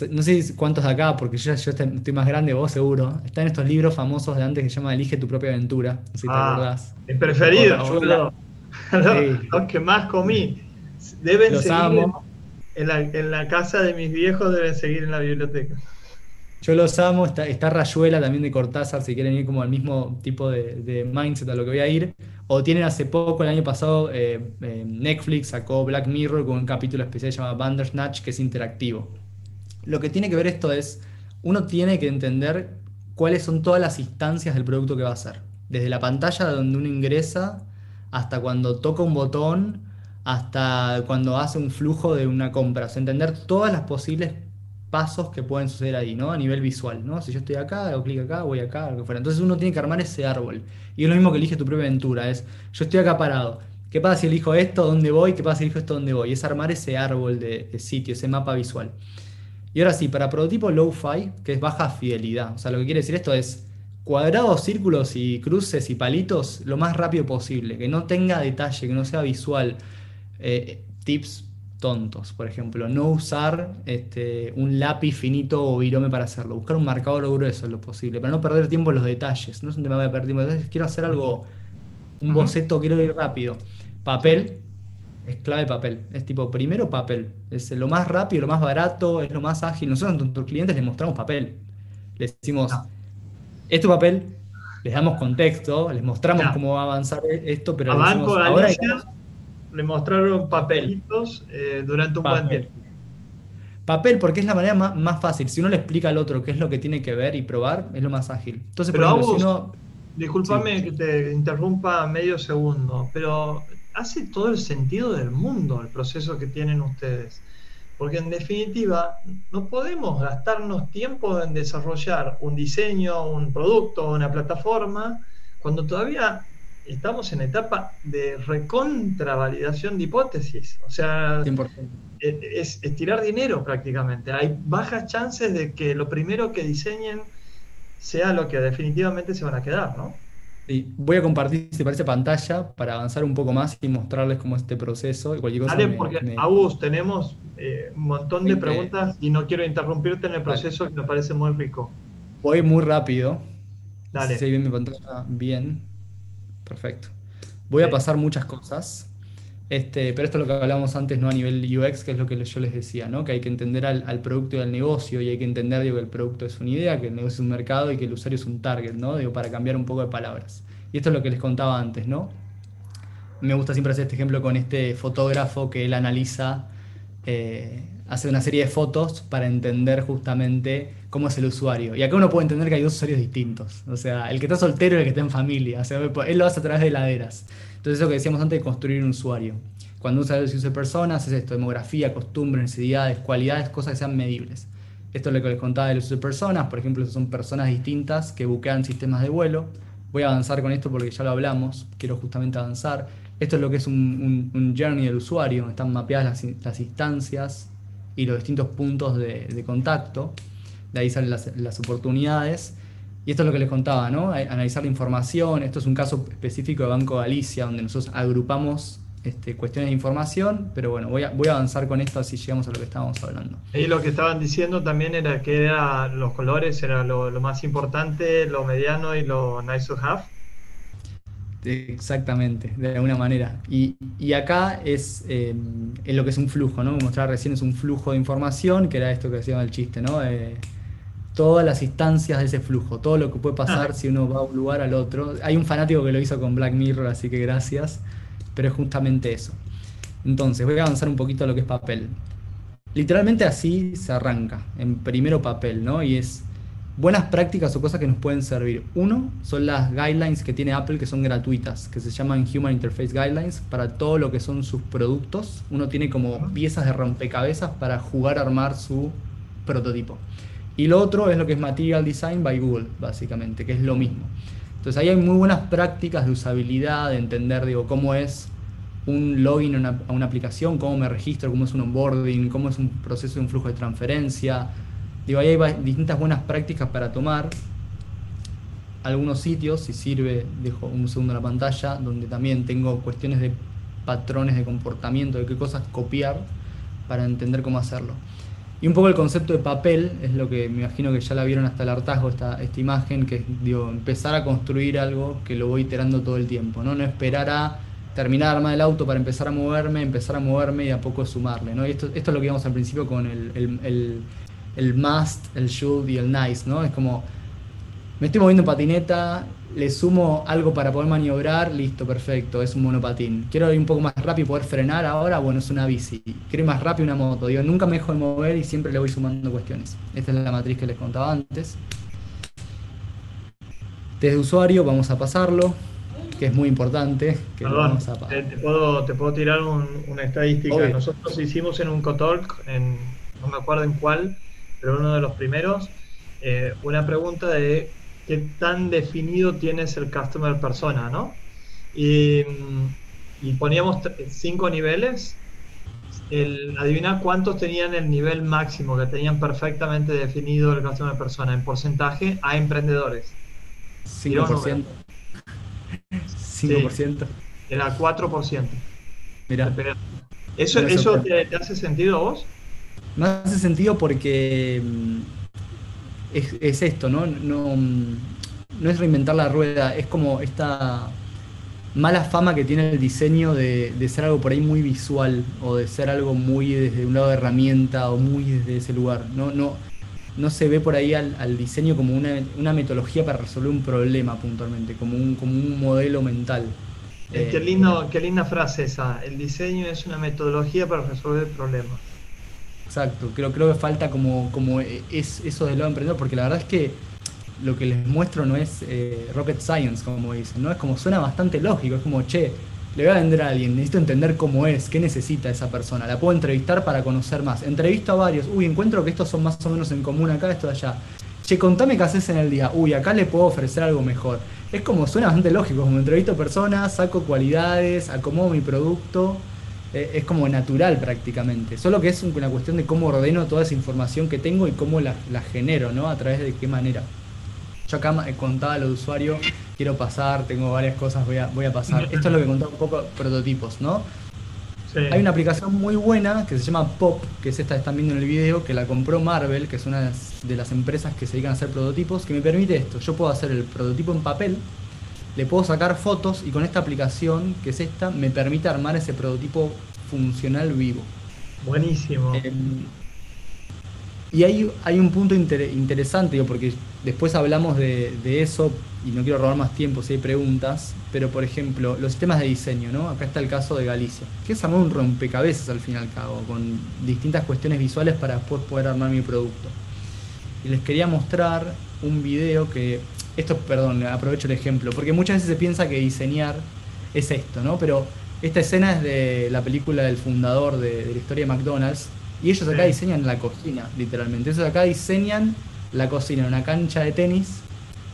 no sé cuántos de acá, porque yo, yo estoy más grande, vos seguro, están estos libros famosos de antes que se llama Elige tu propia aventura, no sé si te ah, acordás. Mi preferido, los, que más comí. Deben seguir En, la, en la casa de mis viejos, deben seguir en la biblioteca. Yo los amo, está, Rayuela también de Cortázar, si quieren ir como al mismo tipo de, mindset a lo que voy a ir. O tienen hace poco, el año pasado, eh, eh, Netflix sacó Black Mirror con un capítulo especial llamado Bandersnatch, que es interactivo. Lo que tiene que ver esto es, uno tiene que entender cuáles son todas las instancias del producto que va a hacer. Desde la pantalla donde uno ingresa, hasta cuando toca un botón, hasta cuando hace un flujo de una compra. O sea, entender todas las posibles pasos que pueden suceder ahí, ¿no? A nivel visual, ¿no? Si yo estoy acá, hago clic acá, voy acá, lo que fuera. Entonces uno tiene que armar ese árbol. Y es lo mismo que elige tu propia aventura, es, yo estoy acá parado. ¿Qué pasa si elijo esto, dónde voy? ¿Qué pasa si elijo esto, dónde voy? Es armar ese árbol de, sitio, ese mapa visual. Y ahora sí, para prototipo low-fi, que es baja fidelidad. O sea, lo que quiere decir esto es cuadrados, círculos y cruces y palitos lo más rápido posible. Que no tenga detalle, que no sea visual. Eh, tips tontos, por ejemplo, no usar este, un lápiz finito o virome para hacerlo, buscar un marcador grueso en lo posible, para no perder tiempo en los detalles, no es un tema de perder tiempo, quiero hacer algo, un boceto, quiero ir rápido. Papel, es clave papel, es tipo, primero papel, es lo más rápido, lo más barato, es lo más ágil, nosotros a nuestros clientes les mostramos papel, les decimos, ah. este papel, les damos contexto, les mostramos cómo va a avanzar esto, pero a Banco Galicia le mostraron papelitos eh, durante un buen tiempo. Papel, porque es la manera más, fácil. Si uno le explica al otro qué es lo que tiene que ver y probar, es lo más ágil. Entonces, pero por ejemplo, si uno... Disculpame que te interrumpa medio segundo, pero hace todo el sentido del mundo el proceso que tienen ustedes. Porque en definitiva, no podemos gastarnos tiempo en desarrollar un diseño, un producto, una plataforma, cuando todavía estamos en etapa de recontravalidación de hipótesis. O sea, e, es, tirar dinero prácticamente. Hay bajas chances de que lo primero que diseñen sea lo que definitivamente se van a quedar, ¿no? Sí, voy a compartir, si parece, pantalla para avanzar un poco más y mostrarles cómo es este proceso. Y cualquier cosa Dale, porque, me... tenemos eh, un montón de preguntas y no quiero interrumpirte en el proceso que me parece muy rico. Voy muy rápido. Dale. Si bien mi pantalla, bien. Perfecto. Voy a pasar muchas cosas, este, pero esto es lo que hablábamos antes, ¿no? A nivel UX, que es lo que yo les decía, ¿no? Que hay que entender al, producto y al negocio, y hay que entender digo, que el producto es una idea, que el negocio es un mercado y que el usuario es un target, ¿no? Digo, para cambiar un poco de palabras. Y esto es lo que les contaba antes, ¿no? Me gusta siempre hacer este ejemplo con este fotógrafo que él analiza, eh, hace una serie de fotos para entender justamente cómo es el usuario. Y acá uno puede entender que hay dos usuarios distintos. O sea, el que está soltero y el que está en familia. O sea, él lo hace a través de heladeras. Entonces, eso que decíamos antes de construir un usuario. Cuando usa el uso de personas, es esto: demografía, costumbres, necesidades, cualidades, cosas que sean medibles. Esto es lo que les contaba del uso de personas. Por ejemplo, son personas distintas que buquean sistemas de vuelo. Voy a avanzar con esto porque ya lo hablamos. Quiero justamente avanzar. Esto es lo que es un, journey del usuario. Están mapeadas las, instancias y los distintos puntos de contacto de ahí salen las, oportunidades. Y esto es lo que les contaba, ¿no? Analizar la información. Esto es un caso específico de Banco Galicia, donde nosotros agrupamos este, cuestiones de información, pero bueno, voy a, voy a avanzar con esto así llegamos a lo que estábamos hablando. Y lo que estaban diciendo también era que era, los colores era lo, más importante, lo mediano y lo nice to have. Exactamente, de alguna manera. Y, acá es eh, lo que es un flujo, ¿no? Mostrar recién es un flujo de información, que era esto que decía el chiste, ¿no? Eh, todas las instancias de ese flujo, todo lo que puede pasar si uno va a un lugar al otro. Hay un fanático que lo hizo con Black Mirror, así que gracias, pero es justamente eso. Entonces, voy a avanzar un poquito a lo que es papel. Literalmente así se arranca, en primero papel, ¿no? Y es buenas prácticas o cosas que nos pueden servir. Uno son las guidelines que tiene Apple que son gratuitas, que se llaman Human Interface Guidelines para todo lo que son sus productos. Uno tiene como piezas de rompecabezas para jugar a armar su prototipo. Y lo otro es lo que es Material Design by Google, básicamente, que es lo mismo. Entonces ahí hay muy buenas prácticas de usabilidad, de entender digo, cómo es un login a una, a una, aplicación, cómo me registro, cómo es un onboarding, cómo es un proceso de un flujo de transferencia. Digo, ahí hay distintas buenas prácticas para tomar. Algunos sitios, si sirve, dejo un segundo la pantalla, donde también tengo cuestiones de patrones de comportamiento, de qué cosas copiar para entender cómo hacerlo. Y un poco el concepto de papel es lo que me imagino que ya la vieron hasta el hartazgo, esta, esta imagen, que es empezar a construir algo que lo voy iterando todo el tiempo, ¿no? No esperar a terminar de armar el auto para empezar a moverme, empezar a moverme y a poco sumarle, ¿no? Esto, esto es lo que íbamos al principio con el, must, el should y el nice, ¿no? Es como, me estoy moviendo en patineta, le sumo algo para poder maniobrar, listo, perfecto, es un monopatín. Quiero ir un poco más rápido y poder frenar ahora, bueno, es una bici. Quiero ir más rápido una moto. Digo, nunca me dejo de mover y siempre le voy sumando cuestiones. Esta es la matriz que les contaba antes. Desde usuario vamos a pasarlo, que es muy importante. Perdón, te, puedo, te, puedo, tirar una estadística. Nosotros hicimos en un Cotalk, en, no me acuerdo en cuál, pero uno de los primeros, eh, una pregunta de qué tan definido tienes el customer persona, ¿no? Y, poníamos cinco niveles. El, adivina cuántos tenían el nivel máximo, que tenían perfectamente definido el customer persona en porcentaje a emprendedores. 5%. 5%. era 4%. Mira. ¿Eso, eso te, te, hace sentido a vos? Me hace sentido porque mm, es, esto, ¿no? ¿no? No es reinventar la rueda, es como esta mala fama que tiene el diseño de, ser algo por ahí muy visual o de ser algo muy desde un lado de herramienta o muy desde ese lugar. No, no, no se ve por ahí al, diseño como una, metodología para resolver un problema puntualmente, como un, como un modelo mental. Eh, qué, lindo, qué linda frase esa. El diseño es una metodología para resolver problemas. Exacto, creo, creo que falta como, como es, eso del lado emprendedor, porque la verdad es que lo que les muestro no es eh, rocket science, como dicen, ¿no? Es como suena bastante lógico, es como, che, le voy a vender a alguien, necesito entender cómo es, qué necesita esa persona, la puedo entrevistar para conocer más. Entrevisto a varios, uy, encuentro que estos son más o menos en común acá, esto de allá. Che, contame qué haces en el día, uy, acá le puedo ofrecer algo mejor. Es como, suena bastante lógico, como entrevisto personas, saco cualidades, acomodo mi producto, es como natural prácticamente. Solo que es una cuestión de cómo ordeno toda esa información que tengo y cómo la, la genero, ¿no? A través de qué manera. Yo acá contaba a los usuarios, quiero pasar, tengo varias cosas, voy a, voy a pasar. Esto es lo que contaba un poco prototipos, ¿no? Hay una aplicación muy buena que se llama Pop, que es esta que están viendo en el video, que la compró Marvel, que es una de las empresas que se dedican a hacer prototipos, que me permite esto. Yo puedo hacer el prototipo en papel, le puedo sacar fotos y con esta aplicación, que es esta, me permite armar ese prototipo funcional vivo. Buenísimo. Em, y hay, hay un punto interesante, porque después hablamos de, eso y no quiero robar más tiempo si hay preguntas, pero por ejemplo, los sistemas de diseño, ¿no? Acá está el caso de Galicia, que es armar un rompecabezas al fin y al cabo, con distintas cuestiones visuales para después poder armar mi producto. Y les quería mostrar un video que, esto, perdón, aprovecho el ejemplo, porque muchas veces se piensa que diseñar es esto, ¿no? Pero esta escena es de la película del fundador de, de la historia de McDonald's, y ellos acá diseñan la cocina, literalmente. Ellos acá diseñan la cocina en una cancha de tenis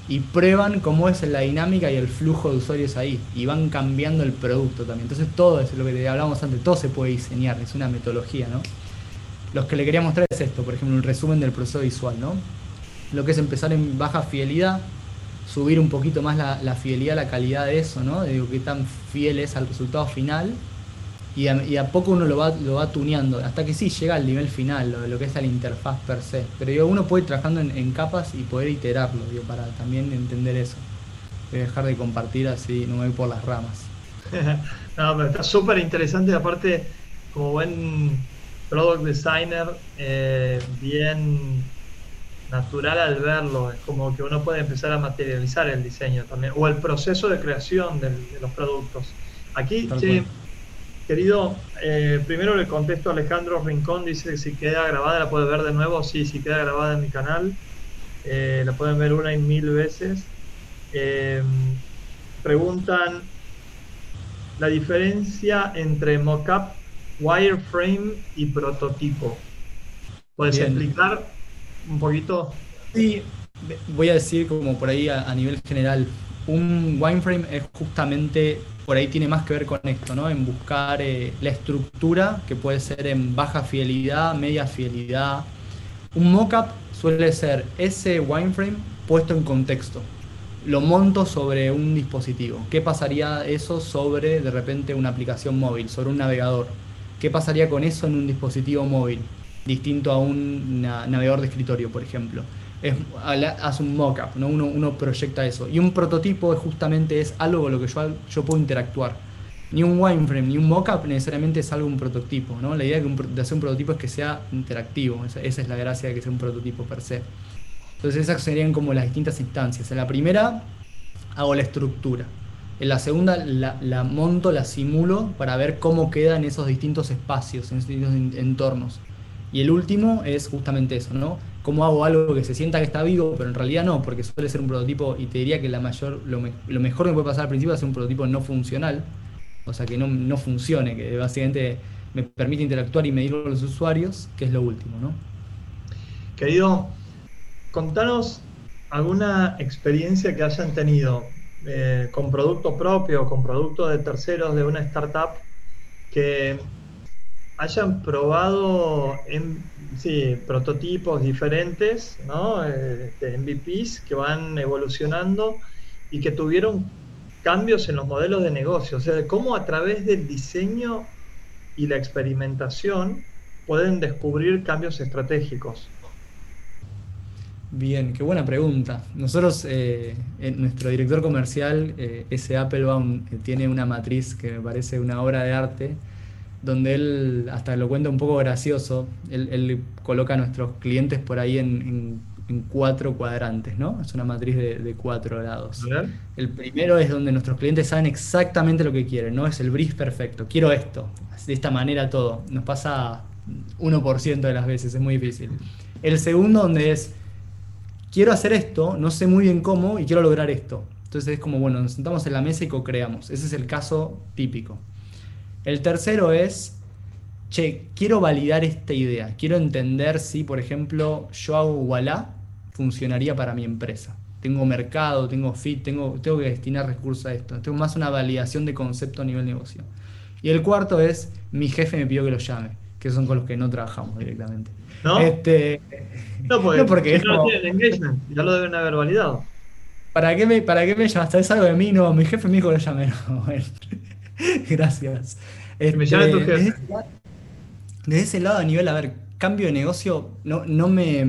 y prueban cómo es la dinámica y el flujo de usuarios ahí. Y van cambiando el producto también. Entonces todo es lo que hablábamos antes, todo se puede diseñar, es una metodología, ¿no? Los que le quería mostrar es esto, por ejemplo, un resumen del proceso visual, ¿no? Lo que es empezar en baja fidelidad, subir un poquito más la, fidelidad, la calidad de eso, ¿no? De qué tan fiel es al resultado final y a, poco uno lo va, lo va tuneando, hasta que sí llega al nivel final, lo, lo que es la interfaz per se. Pero uno puede ir trabajando en, capas y poder iterarlo, para también entender eso. A dejar de compartir así, no me voy por las ramas. no, pero está súper interesante, aparte, como buen product designer, eh, bien natural al verlo, es como que uno puede empezar a materializar el diseño también, o el proceso de creación de los productos. Aquí, Querido, eh, primero le contesto a Alejandro Rincón, dice que si queda grabada la puede ver de nuevo, sí, si queda grabada en mi canal, eh, la pueden ver una y mil veces. Em, preguntan la diferencia entre mockup, wireframe y prototipo. ¿Puedes explicar un poquito? Sí, voy a decir como por ahí a nivel general. Un wireframe es justamente por ahí tiene más que ver con esto, ¿no? En buscar eh, la estructura, que puede ser en baja fidelidad, media fidelidad. Un mockup suele ser ese wireframe puesto en contexto. Lo monto sobre un dispositivo. ¿Qué pasaría eso sobre de repente una aplicación móvil, sobre un navegador? ¿Qué pasaría con eso en un dispositivo móvil? Distinto a un navegador de escritorio, por ejemplo es, hace un mock-up, ¿no? uno, proyecta eso. Y un prototipo justamente es algo con lo que yo, yo puedo interactuar. Ni un wireframe ni un mock-up necesariamente es algo un prototipo. ¿no? La idea de, hacer un prototipo es que sea interactivo. Esa, es la gracia de que sea un prototipo per se. Entonces esas serían como las distintas instancias. En la primera hago la estructura. En la segunda la, la monto, la simulo para ver cómo queda en esos distintos espacios, en esos distintos entornos. Y el último es justamente eso, ¿no? cómo hago algo que se sienta que está vivo, pero en realidad no, porque suele ser un prototipo y te diría que la mayor, lo, mejor que puede pasar al principio es un prototipo no funcional, o sea, que no, no, funcione, que básicamente me permite interactuar y medir con los usuarios, que es lo último, ¿no? Querido, contanos alguna experiencia que hayan tenido eh, con producto propio, con producto de terceros de una startup que hayan probado prototipos diferentes, ¿no? Este, MVPs que van evolucionando y que tuvieron cambios en los modelos de negocio, o sea, cómo a través del diseño y la experimentación pueden descubrir cambios estratégicos. Bien, qué buena pregunta. Nosotros, eh, nuestro director comercial, eh, ese Applebaum, eh, tiene una matriz que me parece una obra de arte, donde él hasta lo cuenta un poco gracioso, él, coloca a nuestros clientes por ahí en, cuatro cuadrantes, ¿no? Es una matriz de, cuatro lados. El primero es donde nuestros clientes saben exactamente lo que quieren, ¿no? Es el brief perfecto, quiero esto, de esta manera todo. Nos pasa 1% de las veces, es muy difícil. El segundo donde es, quiero hacer esto, no sé muy bien cómo y quiero lograr esto. Entonces es como, bueno, nos sentamos en la mesa y co-creamos. Ese es el caso típico. El tercero es, che, quiero validar esta idea. Quiero entender si, por ejemplo, yo hago Walla, funcionaría para mi empresa. Tengo mercado, tengo fit, tengo, tengo que destinar recursos a esto. Tengo más una validación de concepto a nivel negocio. Y el cuarto es, mi jefe me pidió que lo llame, que son con los que no trabajamos directamente. ¿No? Este, no, porque no, tienen engagement, ya lo deben haber validado. ¿Para qué me, para qué me llamaste? ¿Es algo de mí? No, mi jefe me dijo que lo llame. Gracias. me llama tu este, jefe. Desde, ese lado, a nivel, a ver, cambio de negocio, no, no me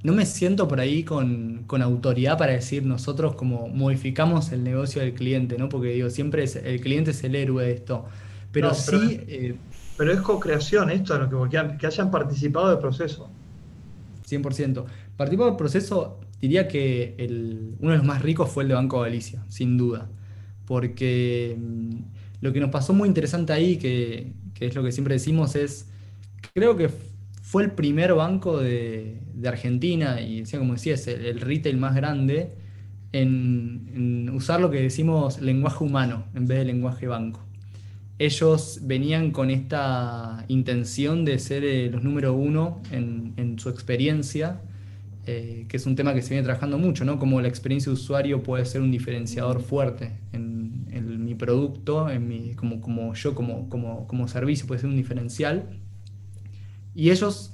no me siento por ahí con, autoridad para decir nosotros como modificamos el negocio del cliente, ¿no? Porque digo, siempre es, el cliente es el héroe de esto. Pero sí. Eh, pero, es co-creación esto, lo que, que hayan participado del proceso. 100%. Participado del proceso Diría que el, uno de los más ricos fue el de Banco Galicia, sin duda. Porque mm, lo que nos pasó muy interesante ahí, que, es lo que siempre decimos, es, creo que fue el primer banco de, Argentina, y decía, como decía, es el, retail más grande, en, usar lo que decimos lenguaje humano en vez de lenguaje banco. Ellos venían con esta intención de ser eh, los número uno en, en su experiencia eh, que es un tema que se viene trabajando mucho, ¿no? Cómo la experiencia de usuario puede ser un diferenciador fuerte en, mi producto, en mi, como, como yo como, como, como, servicio puede ser un diferencial. Y ellos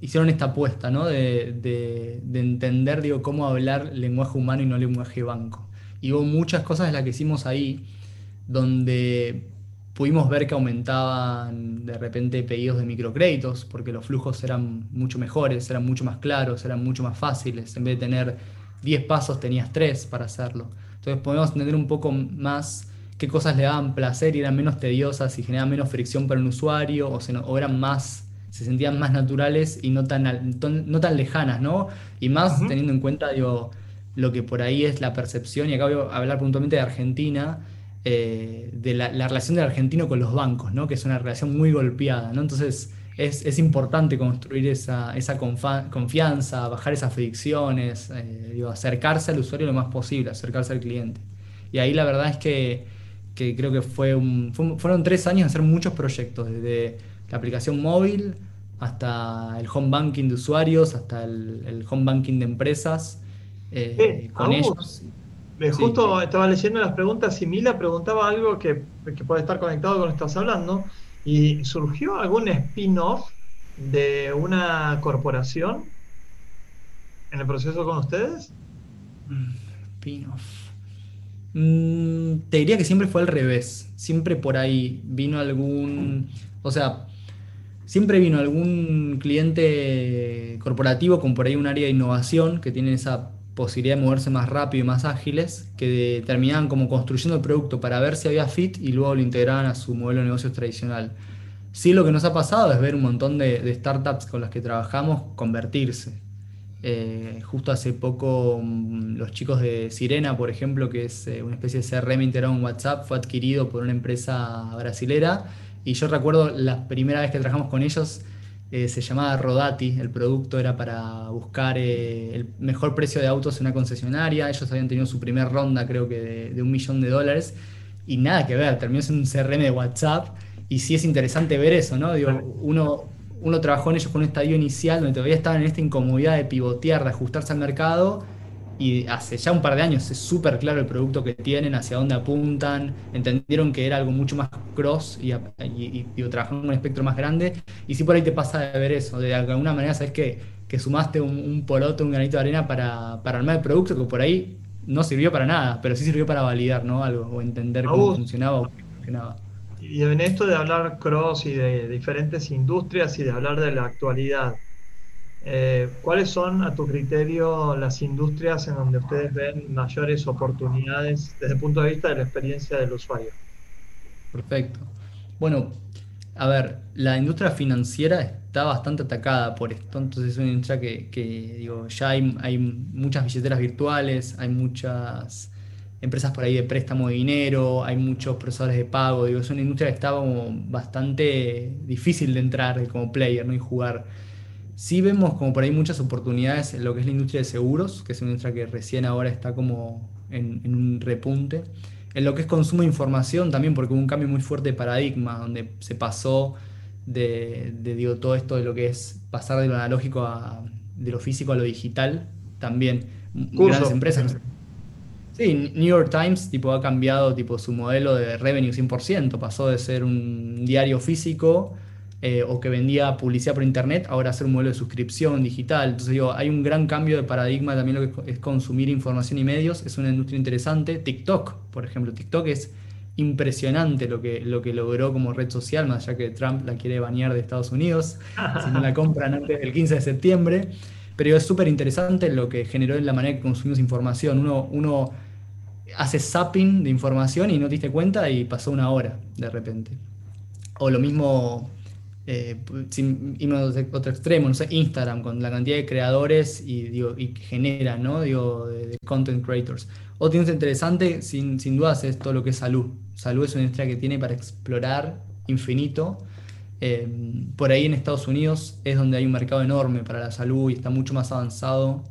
hicieron esta apuesta, ¿no? De, entender, digo, cómo hablar lenguaje humano y no lenguaje banco. Y hubo muchas cosas de las que hicimos ahí donde pudimos ver que aumentaban de repente pedidos de microcréditos, porque los flujos eran mucho mejores, eran mucho más claros, eran mucho más fáciles. En vez de tener 10 pasos, tenías 3 para hacerlo. Entonces podemos entender un poco más qué cosas le daban placer y eran menos tediosas y generaban menos fricción para un usuario, o, se, o eran más, se sentían más naturales y no tan, no tan lejanas, ¿no? Y más teniendo en cuenta digo, lo que por ahí es la percepción, y acá voy a hablar puntualmente de Argentina, eh, de la, relación del argentino con los bancos, ¿no? que es una relación muy golpeada. ¿no? Entonces es, importante construir esa, esa confianza, bajar esas fricciones, eh, acercarse al usuario lo más posible, acercarse al cliente. Y ahí la verdad es que, creo que fue fueron tres años de hacer muchos proyectos, desde la aplicación móvil hasta el home banking de usuarios, hasta el, home banking de empresas. Eh, con ellos. Justo estaba leyendo las preguntas y Mila preguntaba algo que, puede estar conectado con lo que estás hablando. ¿Y surgió algún spin-off de una corporación en el proceso con ustedes? Spin-off. Mm, te diría que siempre fue al revés. Siempre por ahí vino algún. O sea, siempre vino algún cliente corporativo con por ahí un área de innovación que tiene esa posibilidad de moverse más rápido y más ágiles, que terminaban como construyendo el producto para ver si había fit y luego lo integraban a su modelo de negocios tradicional. Sí, lo que nos ha pasado es ver un montón de, startups con las que trabajamos convertirse. Eh, justo hace poco mm, los chicos de Sirena, por ejemplo, que es eh, una especie de CRM integrado en WhatsApp, fue adquirido por una empresa brasilera y yo recuerdo la primera vez que trabajamos con ellos, eh, se llamaba Rodati, el producto era para buscar eh, el mejor precio de autos en una concesionaria, ellos habían tenido su primer ronda creo que de, un millón de dólares. Y nada que ver, terminó siendo un CRM de WhatsApp. Y sí es interesante ver eso, ¿no? Digo, uno, uno trabajó en ellos con un estadio inicial donde todavía estaban en esta incomodidad de pivotear, de ajustarse al mercado y hace ya un par de años es súper claro el producto que tienen, hacia dónde apuntan, entendieron que era algo mucho más cross y, y, y, trabajaron un espectro más grande. Y si por ahí te pasa de ver eso, de alguna manera sabes que, que sumaste un, un, poroto, un granito de arena para, para, armar el producto que por ahí no sirvió para nada, pero sí sirvió para validar ¿no? algo o entender cómo funcionaba o funcionaba. Y en esto de hablar cross y de diferentes industrias y de hablar de la actualidad, eh, ¿Cuáles son, a tu criterio, las industrias en donde ustedes ven mayores oportunidades desde el punto de vista de la experiencia del usuario? Perfecto. Bueno, A ver, la industria financiera está bastante atacada por esto, entonces es una industria que, digo, ya hay, muchas billeteras virtuales, hay muchas empresas por ahí de préstamo de dinero, hay muchos procesadores de pago, digo, es una industria que está bastante difícil de entrar como player ¿no? y jugar. Sí vemos como por ahí muchas oportunidades en lo que es la industria de seguros, que es una industria que recién ahora está como en, un repunte. En lo que es consumo de información también, porque hubo un cambio muy fuerte de paradigma, donde se pasó de, digo, todo esto de lo que es pasar de lo analógico a de lo físico a lo digital, también grandes empresas. Sí, New York Times tipo, ha cambiado tipo, su modelo de revenue 100%, pasó de ser un diario físico eh, o que vendía publicidad por internet, ahora ser un modelo de suscripción digital. Entonces digo, hay un gran cambio de paradigma también lo que es consumir información y medios, es una industria interesante. TikTok, por ejemplo, TikTok es impresionante lo que, lo que logró como red social, más allá que Trump la quiere banear de Estados Unidos, si no la compran antes del 15 de septiembre. Pero es súper interesante lo que generó en la manera que consumimos información. Uno, uno hace zapping de información y no te diste cuenta y pasó una hora de repente. O lo mismo eh, irnos otro extremo, no sé, Instagram, con la cantidad de creadores y, digo, y que generan, ¿no? Digo, de, content creators. Otro tema interesante, sin, sin dudas, es todo lo que es salud. Salud es una industria que tiene para explorar infinito. Eh, por ahí en Estados Unidos es donde hay un mercado enorme para la salud y está mucho más avanzado,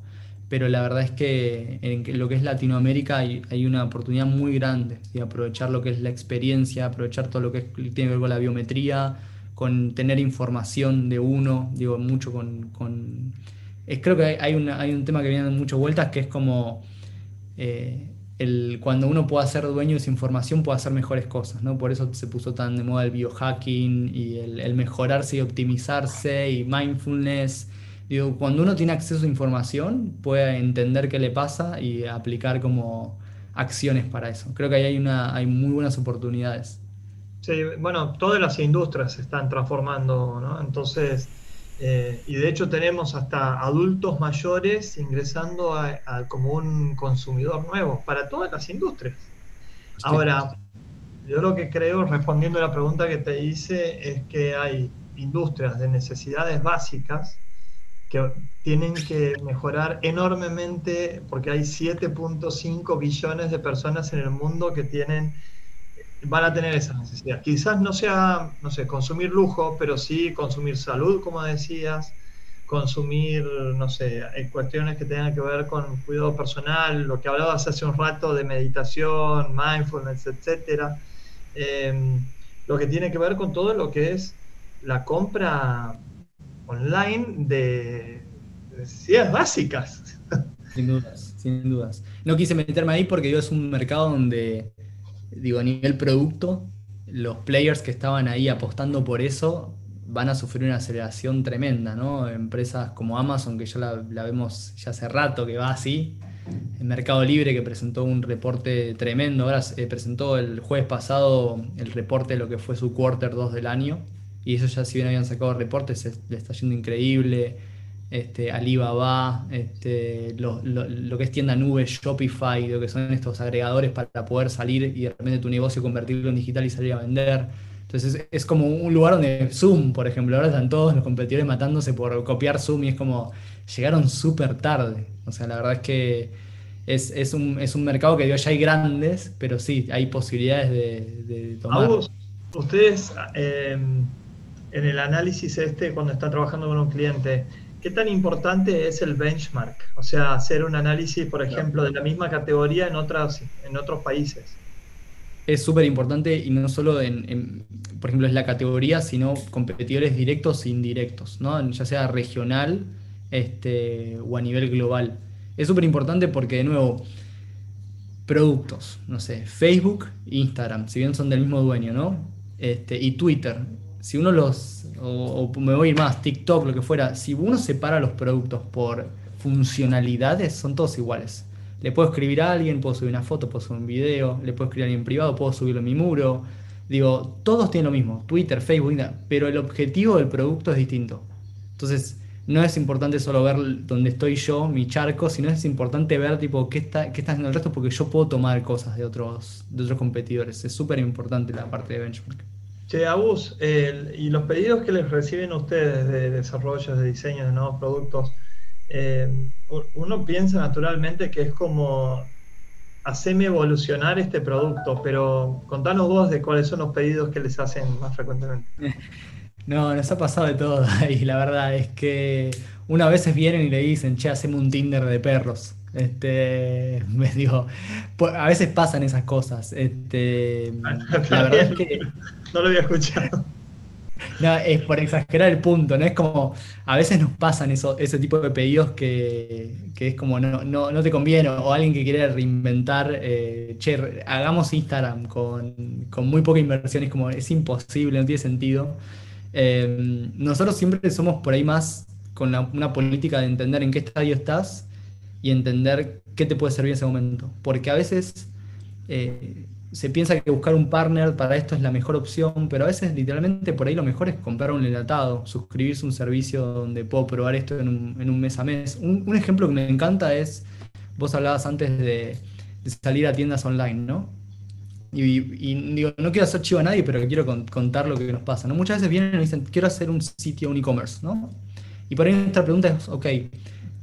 pero la verdad es que en lo que es Latinoamérica hay, hay una oportunidad muy grande de aprovechar lo que es la experiencia, aprovechar todo lo que tiene que ver con la biometría, con tener información de uno, digo, mucho con... creo que hay, hay un tema que viene dando muchas vueltas que es como eh, el, cuando uno puede ser dueño de esa información puede hacer mejores cosas, ¿no? Por eso se puso tan de moda el biohacking y el, mejorarse y optimizarse y mindfulness. Digo, cuando uno tiene acceso a información, puede entender qué le pasa y aplicar como acciones para eso. Creo que ahí hay, una, hay muy buenas oportunidades. Sí, bueno, todas las industrias se están transformando, ¿no? Entonces, eh, y de hecho tenemos hasta adultos mayores ingresando a, como un consumidor nuevo para todas las industrias. Ahora, yo lo que creo, respondiendo a la pregunta que te hice, es que hay industrias de necesidades básicas que tienen que mejorar enormemente porque hay 7.5 billones de personas en el mundo que tienen van a tener esa necesidad. Quizás no sea, no sé, consumir lujo, pero sí consumir salud, como decías, consumir, no sé, cuestiones que tengan que ver con cuidado personal, lo que hablabas hace un rato de meditación, mindfulness, etcétera. Em, lo que tiene que ver con todo lo que es la compra online de necesidades básicas. Sin dudas, sin dudas. No quise meterme ahí porque yo es un mercado donde digo, a nivel producto, los players que estaban ahí apostando por eso van a sufrir una aceleración tremenda, ¿no? Empresas como Amazon, que ya la, vemos ya hace rato que va así, el Mercado Libre que presentó un reporte tremendo, ahora se presentó el jueves pasado el reporte de lo que fue su quarter 2 del año, y eso ya si bien habían sacado reportes, le está yendo increíble este, Alibaba, este, lo, que es tienda nube, Shopify, lo que son estos agregadores para poder salir y de repente tu negocio convertirlo en digital y salir a vender. Entonces es, como un lugar donde Zoom, por ejemplo, ahora están todos los competidores matándose por copiar Zoom y es como llegaron súper tarde. O sea, la verdad es que es, un, mercado que ya hay grandes, pero sí, hay posibilidades de, tomar. ustedes eh, en el análisis este, cuando están trabajando con un cliente, ¿Qué tan importante es el benchmark? O sea, hacer un análisis, por ejemplo, de la misma categoría en, otras, en otros países. Es súper importante y no solo en, por ejemplo, es la categoría, sino competidores directos e indirectos, ¿no? ya sea regional este, o a nivel global. Es súper importante porque, de nuevo, productos, no sé, Facebook, Instagram, si bien son del mismo dueño, ¿no? Este, y Twitter, si uno los, o, me voy a ir más, TikTok, lo que fuera, si uno separa los productos por funcionalidades, son todos iguales. Le puedo escribir a alguien, puedo subir una foto, puedo subir un video, le puedo escribir a alguien privado, puedo subirlo en mi muro. Digo, todos tienen lo mismo, Twitter, Facebook, pero el objetivo del producto es distinto. Entonces, no es importante solo ver dónde estoy yo, mi charco, sino es importante ver tipo qué está, qué está haciendo el resto porque yo puedo tomar cosas de otros, de otros competidores. Es súper importante la parte de benchmark. Che, Abus, y los pedidos que les reciben ustedes de desarrollos, de diseños de nuevos productos, eh, uno piensa naturalmente que es como hacerme evolucionar este producto, pero contanos vos de cuáles son los pedidos que les hacen más frecuentemente. No, nos ha pasado de todo y la verdad es que una vez vienen y le dicen, che, hacemos un Tinder de perros. Este, me digo, pues, a veces pasan esas cosas. Este, la verdad es que no lo había escuchado. No, es por exagerar el punto, ¿no? Es como, a veces nos pasan eso, ese tipo de pedidos que, es como, no, no, te conviene, o alguien que quiere reinventar, eh, che, hagamos Instagram con, muy poca inversión, es como, es imposible, no tiene sentido. Eh, nosotros siempre somos por ahí más con una política de entender en qué estadio estás y entender qué te puede servir en ese momento. Porque a veces... Eh, se piensa que buscar un partner para esto es la mejor opción, pero a veces literalmente por ahí lo mejor es comprar un enlatado, suscribirse a un servicio donde puedo probar esto en un, mes a mes. Un, ejemplo que me encanta es, vos hablabas antes de, salir a tiendas online, ¿no? Y, digo, no quiero hacer chivo a nadie, pero quiero contar lo que nos pasa, ¿no? Muchas veces vienen y dicen, quiero hacer un sitio, un e-commerce, ¿no? Y por ahí nuestra pregunta es, ok,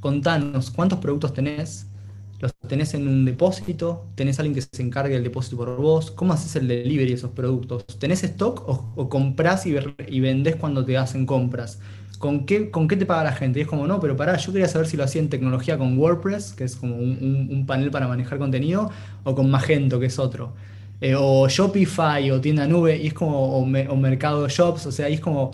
contanos, ¿cuántos productos tenés? los tenés en un depósito, tenés alguien que se encargue del depósito por vos, ¿cómo haces el delivery de esos productos? ¿Tenés stock o, compras y, y, vendés cuando te hacen compras? ¿Con qué, ¿Con qué te paga la gente? Y es como, no, pero pará, yo quería saber si lo hacía en tecnología con WordPress, que es como un, panel para manejar contenido, o con Magento, que es otro. Eh, o Shopify o tienda nube, y es como, o, Mercado Shops, o sea, es como,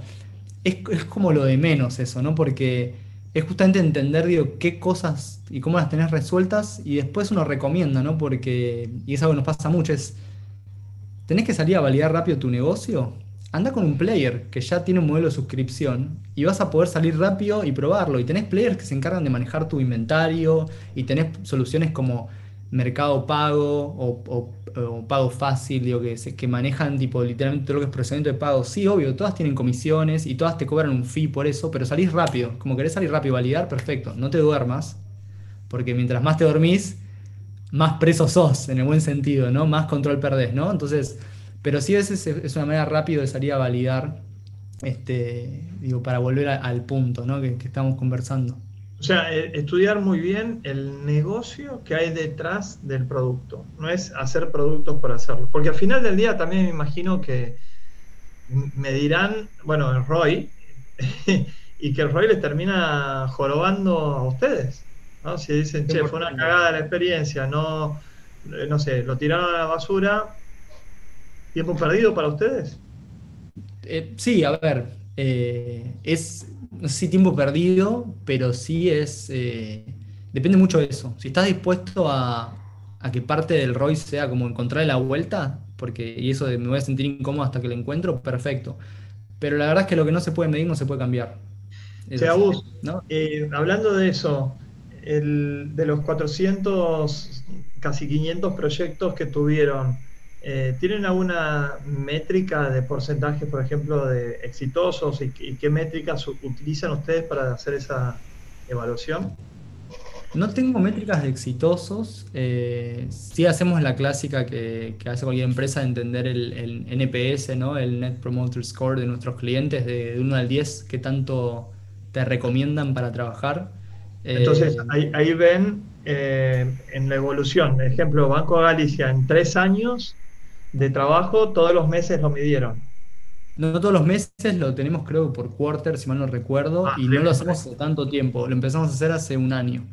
es como lo de menos eso, ¿no? Porque es justamente entender, digo, qué cosas y cómo las tenés resueltas y después uno recomienda, ¿no? Porque, y es algo que nos pasa mucho, es, tenés que salir a validar rápido tu negocio, anda con un player que ya tiene un modelo de suscripción y vas a poder salir rápido y probarlo. Y tenés players que se encargan de manejar tu inventario y tenés soluciones como Mercado Pago o, Pago Fácil, digo, que, que manejan tipo literalmente todo lo que es procedimiento de pago. Sí, obvio, todas tienen comisiones y todas te cobran un fee por eso, pero salís rápido. Como querés salir rápido, validar, perfecto. No te duermas, porque mientras más te dormís, más preso sos, en el buen sentido, ¿no? Más control perdés, ¿no? Entonces, pero sí a veces es una manera rápida de salir a validar, este, digo, para volver al punto, ¿no? que estamos conversando. O sea, eh, estudiar muy bien el negocio que hay detrás del producto. No es hacer productos por hacerlo. Porque al final del día también me imagino que me dirán, bueno, el Roy, y que el Roy les termina jorobando a ustedes. ¿no? Si dicen, che, fue una cagada la experiencia, no, eh, no sé, lo tiraron a la basura, ¿tiempo perdido para ustedes? Eh, sí, a ver, es no sé si tiempo perdido, pero sí es, eh, depende mucho de eso. Si estás dispuesto a, que parte del ROI sea como encontrar la vuelta, porque y eso de me voy a sentir incómodo hasta que lo encuentro, perfecto. Pero la verdad es que lo que no se puede medir no se puede cambiar. O sea, vos, eh, hablando de eso, de los 400, casi 500 proyectos que tuvieron, eh, ¿Tienen alguna métrica de porcentaje, por ejemplo, de exitosos y, qué métricas utilizan ustedes para hacer esa evaluación? No tengo métricas de exitosos. Eh, sí hacemos la clásica que, hace cualquier empresa de entender el, NPS, ¿no? el Net Promoter Score de nuestros clientes de, 1 al 10, qué tanto te recomiendan para trabajar. Entonces, eh, ahí, ven en la evolución. Ejemplo, Banco Galicia en tres años de trabajo, todos los meses lo midieron. No, todos los meses lo tenemos creo por quarter, si mal no recuerdo, ah, y no lo hacemos hace tanto tiempo, lo empezamos a hacer hace un año.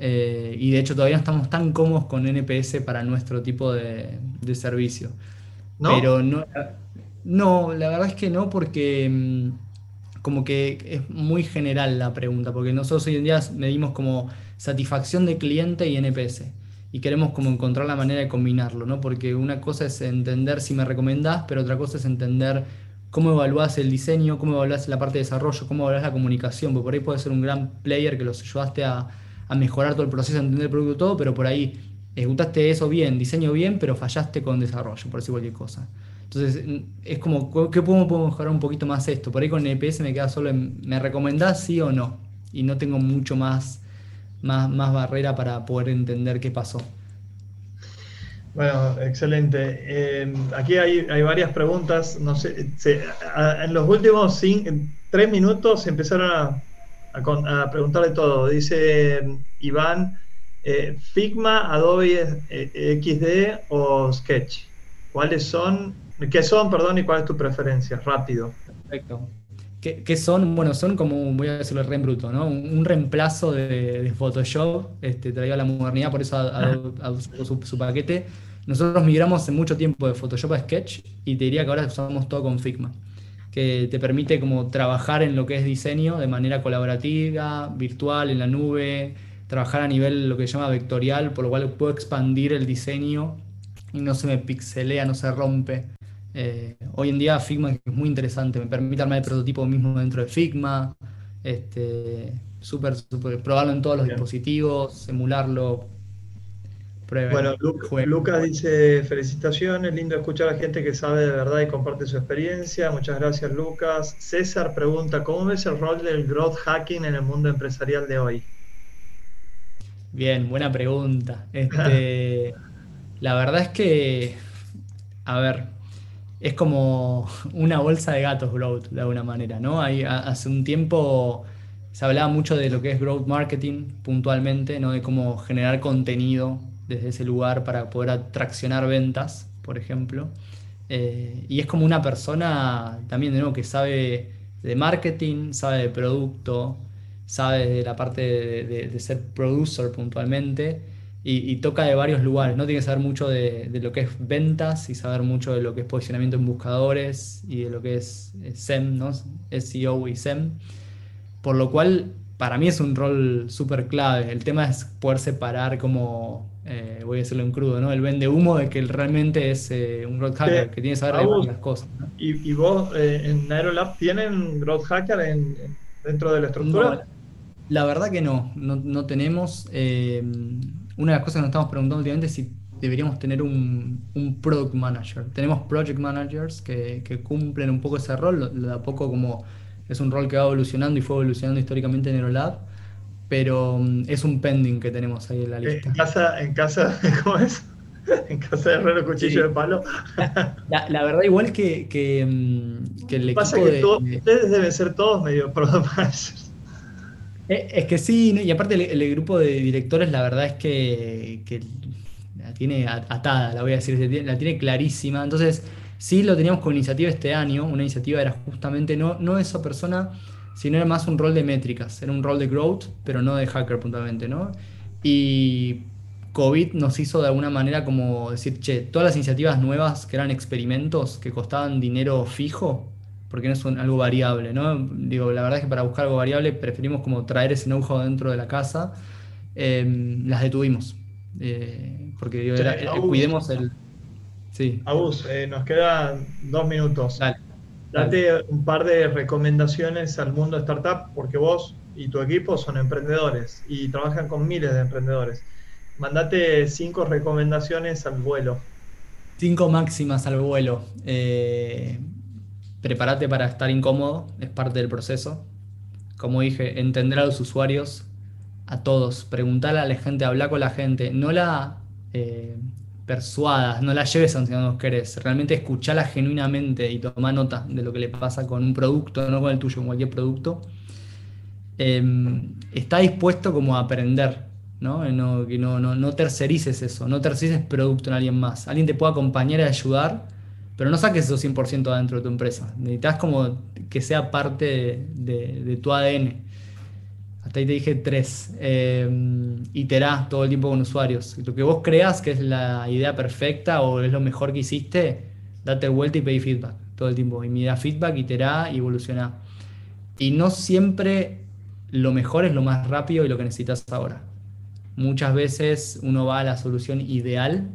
Eh, y de hecho todavía no estamos tan cómodos con NPS para nuestro tipo de, servicio. ¿No? Pero no, no, la verdad es que no, porque mm, como que es muy general la pregunta, porque nosotros hoy en día medimos como satisfacción de cliente y NPS y queremos como encontrar la manera de combinarlo, ¿no? Porque una cosa es entender si me recomendás, pero otra cosa es entender cómo evaluás el diseño, cómo evaluás la parte de desarrollo, cómo evaluás la comunicación, porque por ahí puede ser un gran player que los ayudaste a, mejorar todo el proceso, a entender el producto todo, pero por ahí ejecutaste eso bien, diseño bien, pero fallaste con desarrollo, por decir cualquier cosa. Entonces, es como, ¿qué podemos, mejorar un poquito más esto? Por ahí con EPS me queda solo en, ¿me recomendás sí o no? Y no tengo mucho más más, barrera para poder entender qué pasó. Bueno, excelente. Eh, aquí hay, varias preguntas. No sé, en los últimos tres minutos empezaron a, a, preguntarle todo. Dice Iván, eh, Figma, Adobe eh, XD o Sketch. ¿Cuáles son? ¿Qué son, perdón, y cuál es tu preferencia? Rápido. Perfecto. ¿Qué, son? Bueno, son como, voy a decirlo re en bruto, ¿no? Un, reemplazo de, Photoshop, este, traído a la modernidad, por eso a, su, paquete. Nosotros migramos hace mucho tiempo de Photoshop a Sketch y te diría que ahora usamos todo con Figma, que te permite como trabajar en lo que es diseño de manera colaborativa, virtual, en la nube, trabajar a nivel lo que se llama vectorial, por lo cual puedo expandir el diseño y no se me pixelea, no se rompe. Eh, hoy en día Figma es muy interesante, me permite armar el prototipo mismo dentro de Figma, este, super, probarlo en todos los dispositivos, emularlo. bueno, Lucas dice felicitaciones, lindo escuchar a gente que sabe de verdad y comparte su experiencia. Muchas gracias Lucas. César pregunta, ¿cómo ves el rol del growth hacking en el mundo empresarial de hoy? Bien, buena pregunta. Este, la verdad es que, a ver, es como una bolsa de gatos growth, de alguna manera, ¿no? hace un tiempo se hablaba mucho de lo que es growth marketing puntualmente, ¿no? De cómo generar contenido desde ese lugar para poder atraccionar ventas, por ejemplo. Eh, y es como una persona también, de que sabe de marketing, sabe de producto, sabe de la parte de ser producer puntualmente y, toca de varios lugares, ¿no? Tiene que saber mucho de, lo que es ventas y saber mucho de lo que es posicionamiento en buscadores y de lo que es SEM, ¿no? SEO y SEM. Por lo cual, para mí es un rol súper clave. El tema es poder separar como, eh, voy a decirlo en crudo, ¿no? El vende humo de que realmente es eh, un growth hacker, que tiene que saber de varias cosas. ¿Y, vos eh, en Aerolab tienen growth hacker en, dentro de la estructura? la verdad que no, no, no tenemos una de las cosas que nos estamos preguntando últimamente es si deberíamos tener un, product manager. Tenemos project managers que, cumplen un poco ese rol, de a poco como es un rol que va evolucionando y fue evolucionando históricamente en Aerolab, pero mm, es un pending que tenemos ahí en la lista. En casa, en casa ¿cómo es? En casa de herrero cuchillo de palo. La, verdad, igual que, que, mm, que el equipo Pasa que de, ustedes deben ser todos medio product managers. Eh, es que sí, y aparte el, grupo de directores, la verdad es que, la tiene atada, la voy a decir, la tiene clarísima. Entonces, sí lo teníamos con iniciativa este año. Una iniciativa era justamente no, no esa persona, sino era más un rol de métricas. Era un rol de growth, pero no de hacker puntualmente, ¿no? Y COVID nos hizo de alguna manera como decir, che, todas las iniciativas nuevas que eran experimentos, que costaban dinero fijo, porque no es algo variable, ¿no? Digo, la verdad es que para buscar algo variable preferimos como traer ese know-how dentro de la casa. Em, las detuvimos. Eh, porque digo, cuidemos el. Sí. Abus, eh, nos quedan dos minutos. Date un par de recomendaciones al mundo startup, porque vos y tu equipo son emprendedores y trabajan con miles de emprendedores. Mandate cinco recomendaciones al vuelo. Cinco máximas al vuelo. Eh, prepárate para estar incómodo, es parte del proceso. Como dije, entender a los usuarios, a todos, preguntarle a la gente, hablar con la gente, no la eh, persuadas, no la lleves a donde no querés, realmente escuchala genuinamente y toma nota de lo que le pasa con un producto, no con el tuyo, con cualquier producto. Em, está dispuesto como a aprender, ¿no? No, no, no tercerices eso, no tercerices producto en alguien más. Alguien te puede acompañar y ayudar, pero no saques eso 100% adentro de tu empresa. Necesitas como que sea parte de, tu ADN. Hasta ahí te dije tres. Eh, iterá todo el tiempo con usuarios. Lo que vos creas que es la idea perfecta o es lo mejor que hiciste, date vuelta y pedí feedback todo el tiempo. Y mira feedback, iterá y. Y no siempre lo mejor es lo más rápido y lo que necesitas ahora. Muchas veces uno va a la solución ideal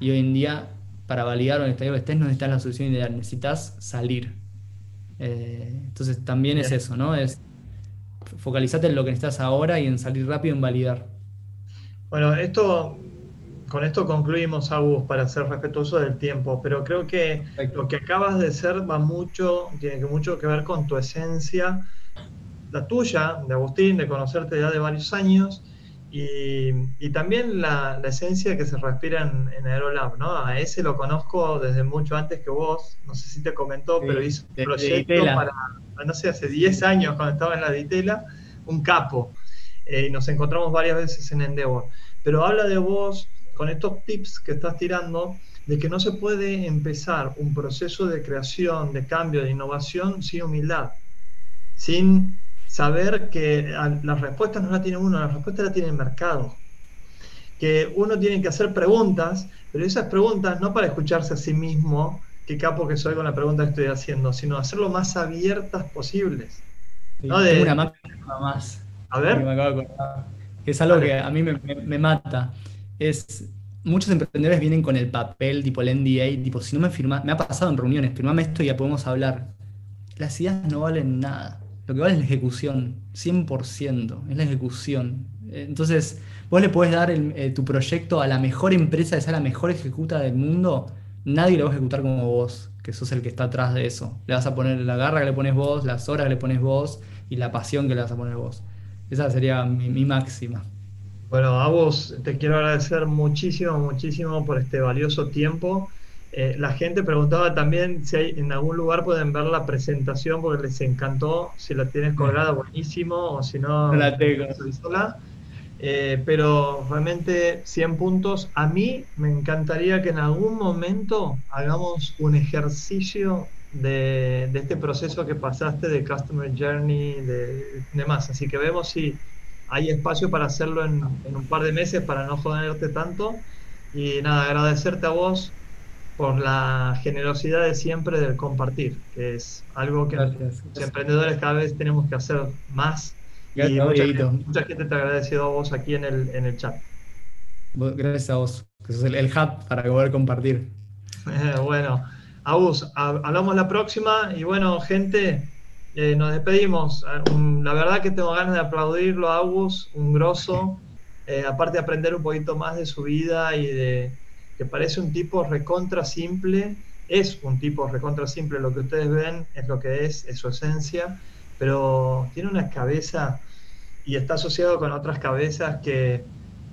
y hoy en día para validar un estadio que estés, no necesitas la solución ideal, necesitas salir. Eh, entonces también es eso, ¿no? Es focalizarte en lo que necesitas ahora y en salir rápido en validar. Bueno, esto con esto concluimos, Agus, para ser respetuoso del tiempo, pero creo que lo que acabas de ser va mucho, tiene mucho que ver con tu esencia, la tuya, de Agustín, de conocerte ya de varios años, y, también la, esencia que se respira en, en, Aerolab, ¿no? A ese lo conozco desde mucho antes que vos, no sé si te comentó, pero hizo un proyecto para, no sé, hace 10 años cuando estaba en la Ditela, un capo, eh, y nos encontramos varias veces en Endeavor. Pero habla de vos, con estos tips que estás tirando, de que no se puede empezar un proceso de creación, de cambio, de innovación sin humildad, sin saber que las respuestas no la tiene uno, las respuestas la tiene el mercado. Que uno tiene que hacer preguntas, pero esas preguntas no para escucharse a sí mismo, qué capo que soy con la pregunta que estoy haciendo, sino hacerlo más abiertas posibles. ¿no? De, una máxima más. A ver. Que es algo que a mí me, mata. Es muchos emprendedores vienen con el papel, tipo el NDA, tipo, si no me firmas, me ha pasado en reuniones, firmame esto y ya podemos hablar. Las ideas no valen nada. Lo que vale es la ejecución, 100%, es la ejecución. Entonces, vos le podés dar eh, tu proyecto a la mejor empresa que sea la mejor ejecuta del mundo, nadie lo va a ejecutar como vos, que sos el que está atrás de eso. Le vas a poner la garra que le pones vos, las horas que le pones vos y la pasión que le vas a poner vos. Esa sería mi, mi máxima. Bueno, a vos te quiero agradecer muchísimo, muchísimo por este valioso tiempo. Eh, la gente preguntaba también si hay, en algún lugar pueden ver la presentación porque les encantó. Si la tienes colgada, buenísimo, o si no, la tengo. sola. Eh, pero realmente 100 puntos. A mí me encantaría que en algún momento hagamos un ejercicio de, este proceso que pasaste de Customer Journey, de demás. Así que vemos si hay espacio para hacerlo en, en un par de meses para no joderte tanto. Y nada, agradecerte a vos por la generosidad de siempre del compartir, que es algo que los emprendedores cada vez tenemos que hacer más. y mucha gente, te ha agradecido a vos aquí en el, en el chat. Gracias a vos, que sos el, hub para poder compartir. bueno, Agus, hablamos la próxima y bueno, gente, eh, nos despedimos. la verdad que tengo ganas de aplaudirlo a Agus, un grosso, eh, aparte de aprender un poquito más de su vida y de que parece un tipo recontra simple, es un tipo recontra simple, lo que ustedes ven es lo que es, es su esencia, pero tiene una cabeza y está asociado con otras cabezas que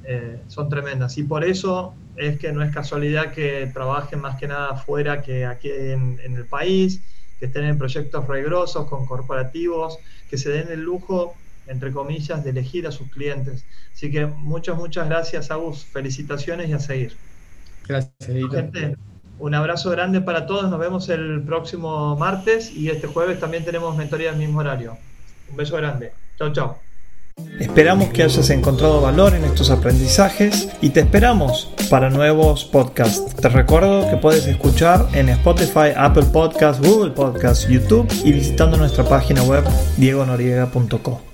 eh, son tremendas. Y por eso es que no es casualidad que trabajen más que nada afuera que aquí en, el país, que estén en proyectos regrosos con corporativos, que se den el lujo, entre comillas, de elegir a sus clientes. Así que muchas, muchas gracias, Agus. Felicitaciones y a seguir. Gracias, Gente, un abrazo grande para todos. Nos vemos el próximo martes y este jueves también tenemos mentoría al mismo horario. Un beso grande. Chao, chao. Esperamos que hayas encontrado valor en estos aprendizajes y te esperamos para nuevos podcasts. Te recuerdo que puedes escuchar en Spotify, Apple Podcasts, Google Podcasts, YouTube y visitando nuestra página web diegonoriega.co.